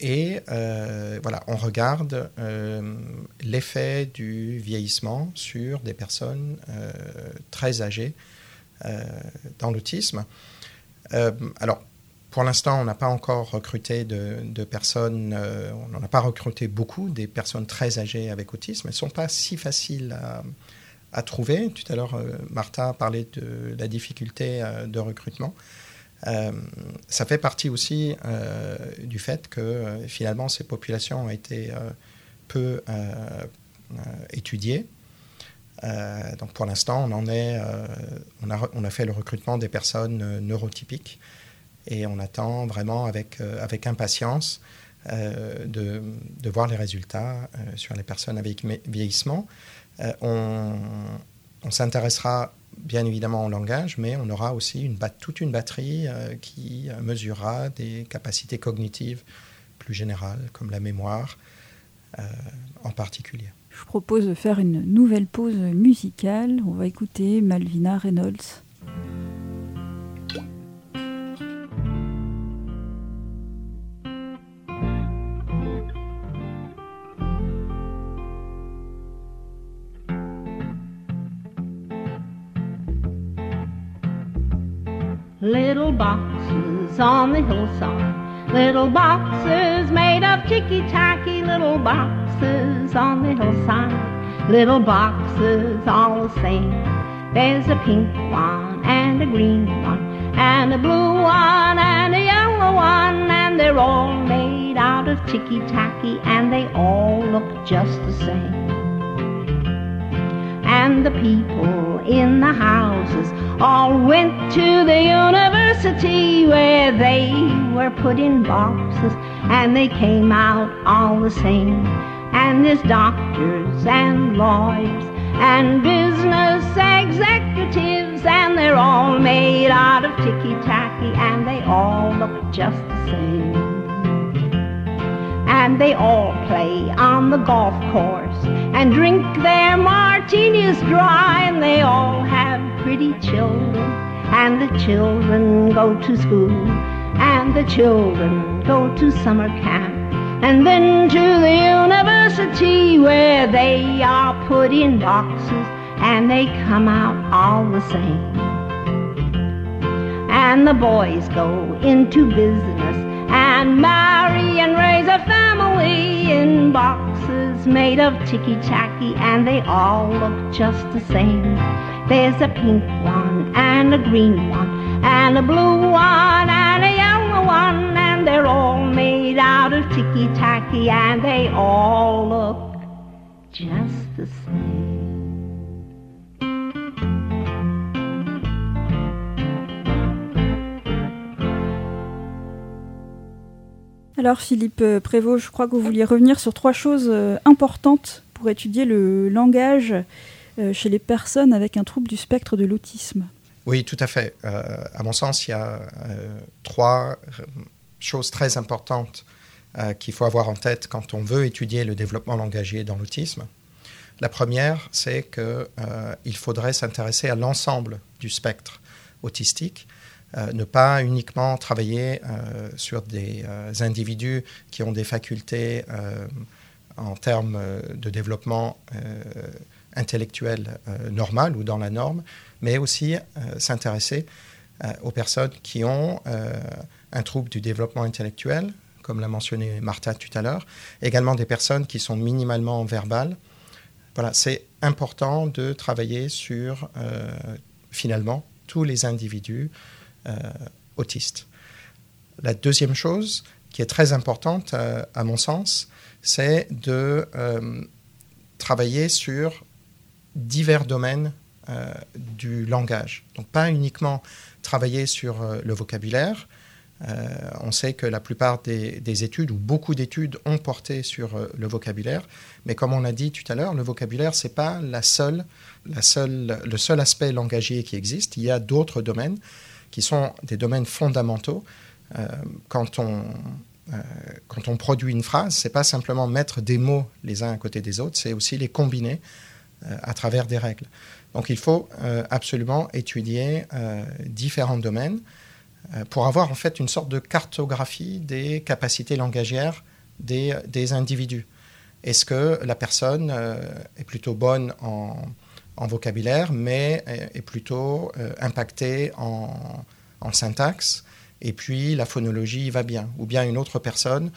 S2: et voilà, on regarde l'effet du vieillissement sur des personnes très âgées dans l'autisme. Alors, pour l'instant, on n'a pas encore recruté de, personnes, euh, on n'en a pas recruté beaucoup, des personnes très âgées avec autisme. Elles ne sont pas si faciles à, trouver. Tout à l'heure, euh, Martha parlait de la difficulté euh, de recrutement. ça fait partie aussi du fait que finalement ces populations ont été peu étudiées. Donc pour l'instant, on, on, a, on a fait le recrutement des personnes neurotypiques et on attend vraiment avec, euh, avec impatience euh, de, de, voir les résultats euh, sur les personnes avec vieillissement. on, s'intéressera bien évidemment au langage, mais on aura aussi toute une batterie qui mesurera des capacités cognitives plus générales, comme la mémoire en particulier.
S1: Je propose de faire une nouvelle pause musicale. On va écouter Malvina Reynolds.
S6: Little boxes on the hillside. Little boxes made of ticky-tacky. Little boxes on the hillside. Little boxes all the same. There's a pink one and a green one and a blue one and a yellow one and they're all made out of ticky-tacky and they all look just the same. And the people in the houses all went to the university where they were put in boxes and they came out all the same. There's doctors and lawyers and business executives and they're all made out of ticky-tacky and they all look just the same. And they all play on the golf course and drink their martinis dry and they all have pretty children, and the children go to school, and the children go to summer camp. And then to the university where they are put in boxes and they come out all the same. And the boys go into business and marry and raise a family in boxes made of ticky tacky and they all look just the same. There's a pink one and a green one and a blue one and a yellow one and they're all made out of ticky tacky and they all look just the same.
S1: Alors Philippe euh, Prévost, je crois que vous vouliez revenir sur trois choses euh, importantes pour étudier le langage euh, chez les personnes avec un trouble du spectre de l'autisme.
S2: Oui, tout à fait. à mon sens, il y a trois choses très importantes qu'il faut avoir en tête quand on veut étudier le développement langagier dans l'autisme. La première, c'est qu'il faudrait s'intéresser à l'ensemble du spectre autistique euh, ne pas uniquement travailler euh, sur des euh, individus qui ont des facultés en termes de développement intellectuel normal ou dans la norme, mais aussi s'intéresser aux personnes qui ont un trouble du développement intellectuel, comme l'a mentionné Martha tout à l'heure, également des personnes qui sont minimalement verbales. Voilà, c'est important de travailler sur finalement tous les individus euh, autistes. La deuxième chose qui est très importante euh, à mon sens, c'est de euh, travailler sur divers domaines du langage. Donc pas uniquement travailler sur le vocabulaire. on sait que la plupart des, études, ou beaucoup d'études, ont porté sur le vocabulaire. Mais comme on a dit tout à l'heure, le vocabulaire, ce n'est pas la seule, la seule, le seul aspect langagier qui existe. Il y a d'autres domaines qui sont des domaines fondamentaux. Euh, quand, on, euh, quand on produit une phrase, c'est pas simplement mettre des mots les uns à côté des autres, c'est aussi les combiner euh, à travers des règles. Donc il faut absolument étudier différents domaines pour avoir en fait une sorte de cartographie des capacités langagières des, des individus. Est-ce que la personne est plutôt bonne en, en vocabulaire, mais est plutôt euh, impacté en, syntaxe. Et puis la phonologie va bien? Ou bien une autre personne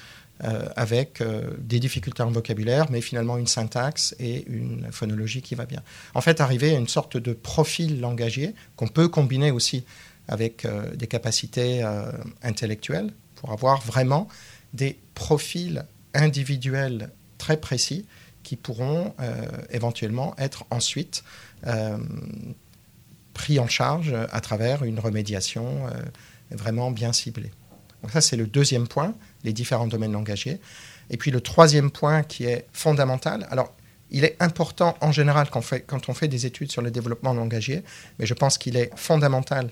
S2: euh, avec euh, des difficultés en vocabulaire, mais finalement une syntaxe et une phonologie qui va bien. En fait, arriver à une sorte de profil langagier qu'on peut combiner aussi avec des capacités intellectuelles pour avoir vraiment des profils individuels très précis qui pourront euh, éventuellement être ensuite euh, pris en charge à travers une remédiation euh, vraiment bien ciblée. Donc ça, c'est le deuxième point, les différents domaines langagiers. Et puis le troisième point qui est fondamental, alors il est important en général quand on fait, des études sur le développement langagier, mais je pense qu'il est fondamental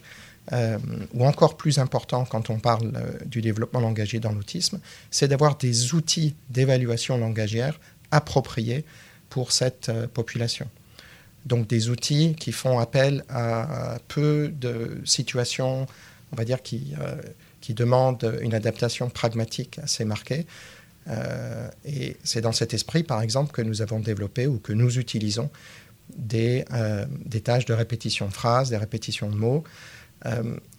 S2: ou encore plus important quand on parle du développement langagier dans l'autisme, c'est d'avoir des outils d'évaluation langagière appropriés pour cette euh, population. Donc des outils qui font appel à peu de situations, on va dire, qui, euh, qui demandent une adaptation pragmatique assez marquée. Euh, et c'est dans cet esprit, par exemple, que nous avons développé ou que nous utilisons des, des tâches de répétition de phrases, des répétitions de mots,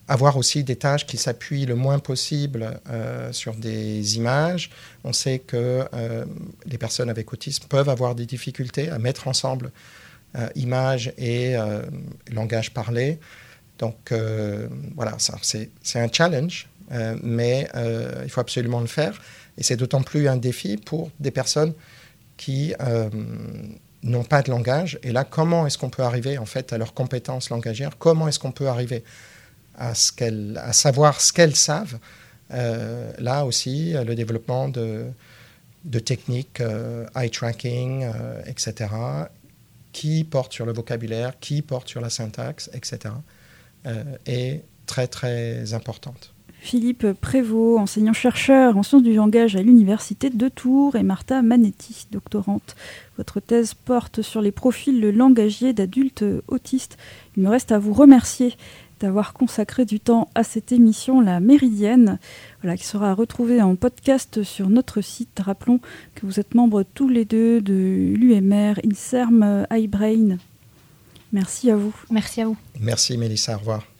S2: avoir aussi des tâches qui s'appuient le moins possible euh, sur des images. On sait que euh, les personnes avec autisme peuvent avoir des difficultés à mettre ensemble euh, images et langage parlé. Donc voilà, c'est un challenge, mais il faut absolument le faire. Et c'est d'autant plus un défi pour des personnes qui n'ont pas de langage. Et là, comment est-ce qu'on peut arriver en fait à leurs compétences langagières? Comment est-ce qu'on peut arriver à, ce à savoir ce qu'elles savent? Euh, là aussi, le développement de, de techniques euh, eye tracking, euh, etc., qui portent sur le vocabulaire, qui portent sur la syntaxe, etc., est très très importante.
S1: Philippe Prévost, enseignant-chercheur en sciences du langage à l'Université de Tours, et Martha Manetti, doctorante. Votre thèse porte sur les profils langagiers d'adultes autistes. Il me reste à vous remercier d'avoir consacré du temps à cette émission, La Méridienne, voilà, qui sera retrouvée en podcast sur notre site. Rappelons que vous êtes membres tous les deux de l'UMR, INSERM, iBrain. Merci à vous.
S3: Merci à vous.
S2: Merci Mélissa, au revoir.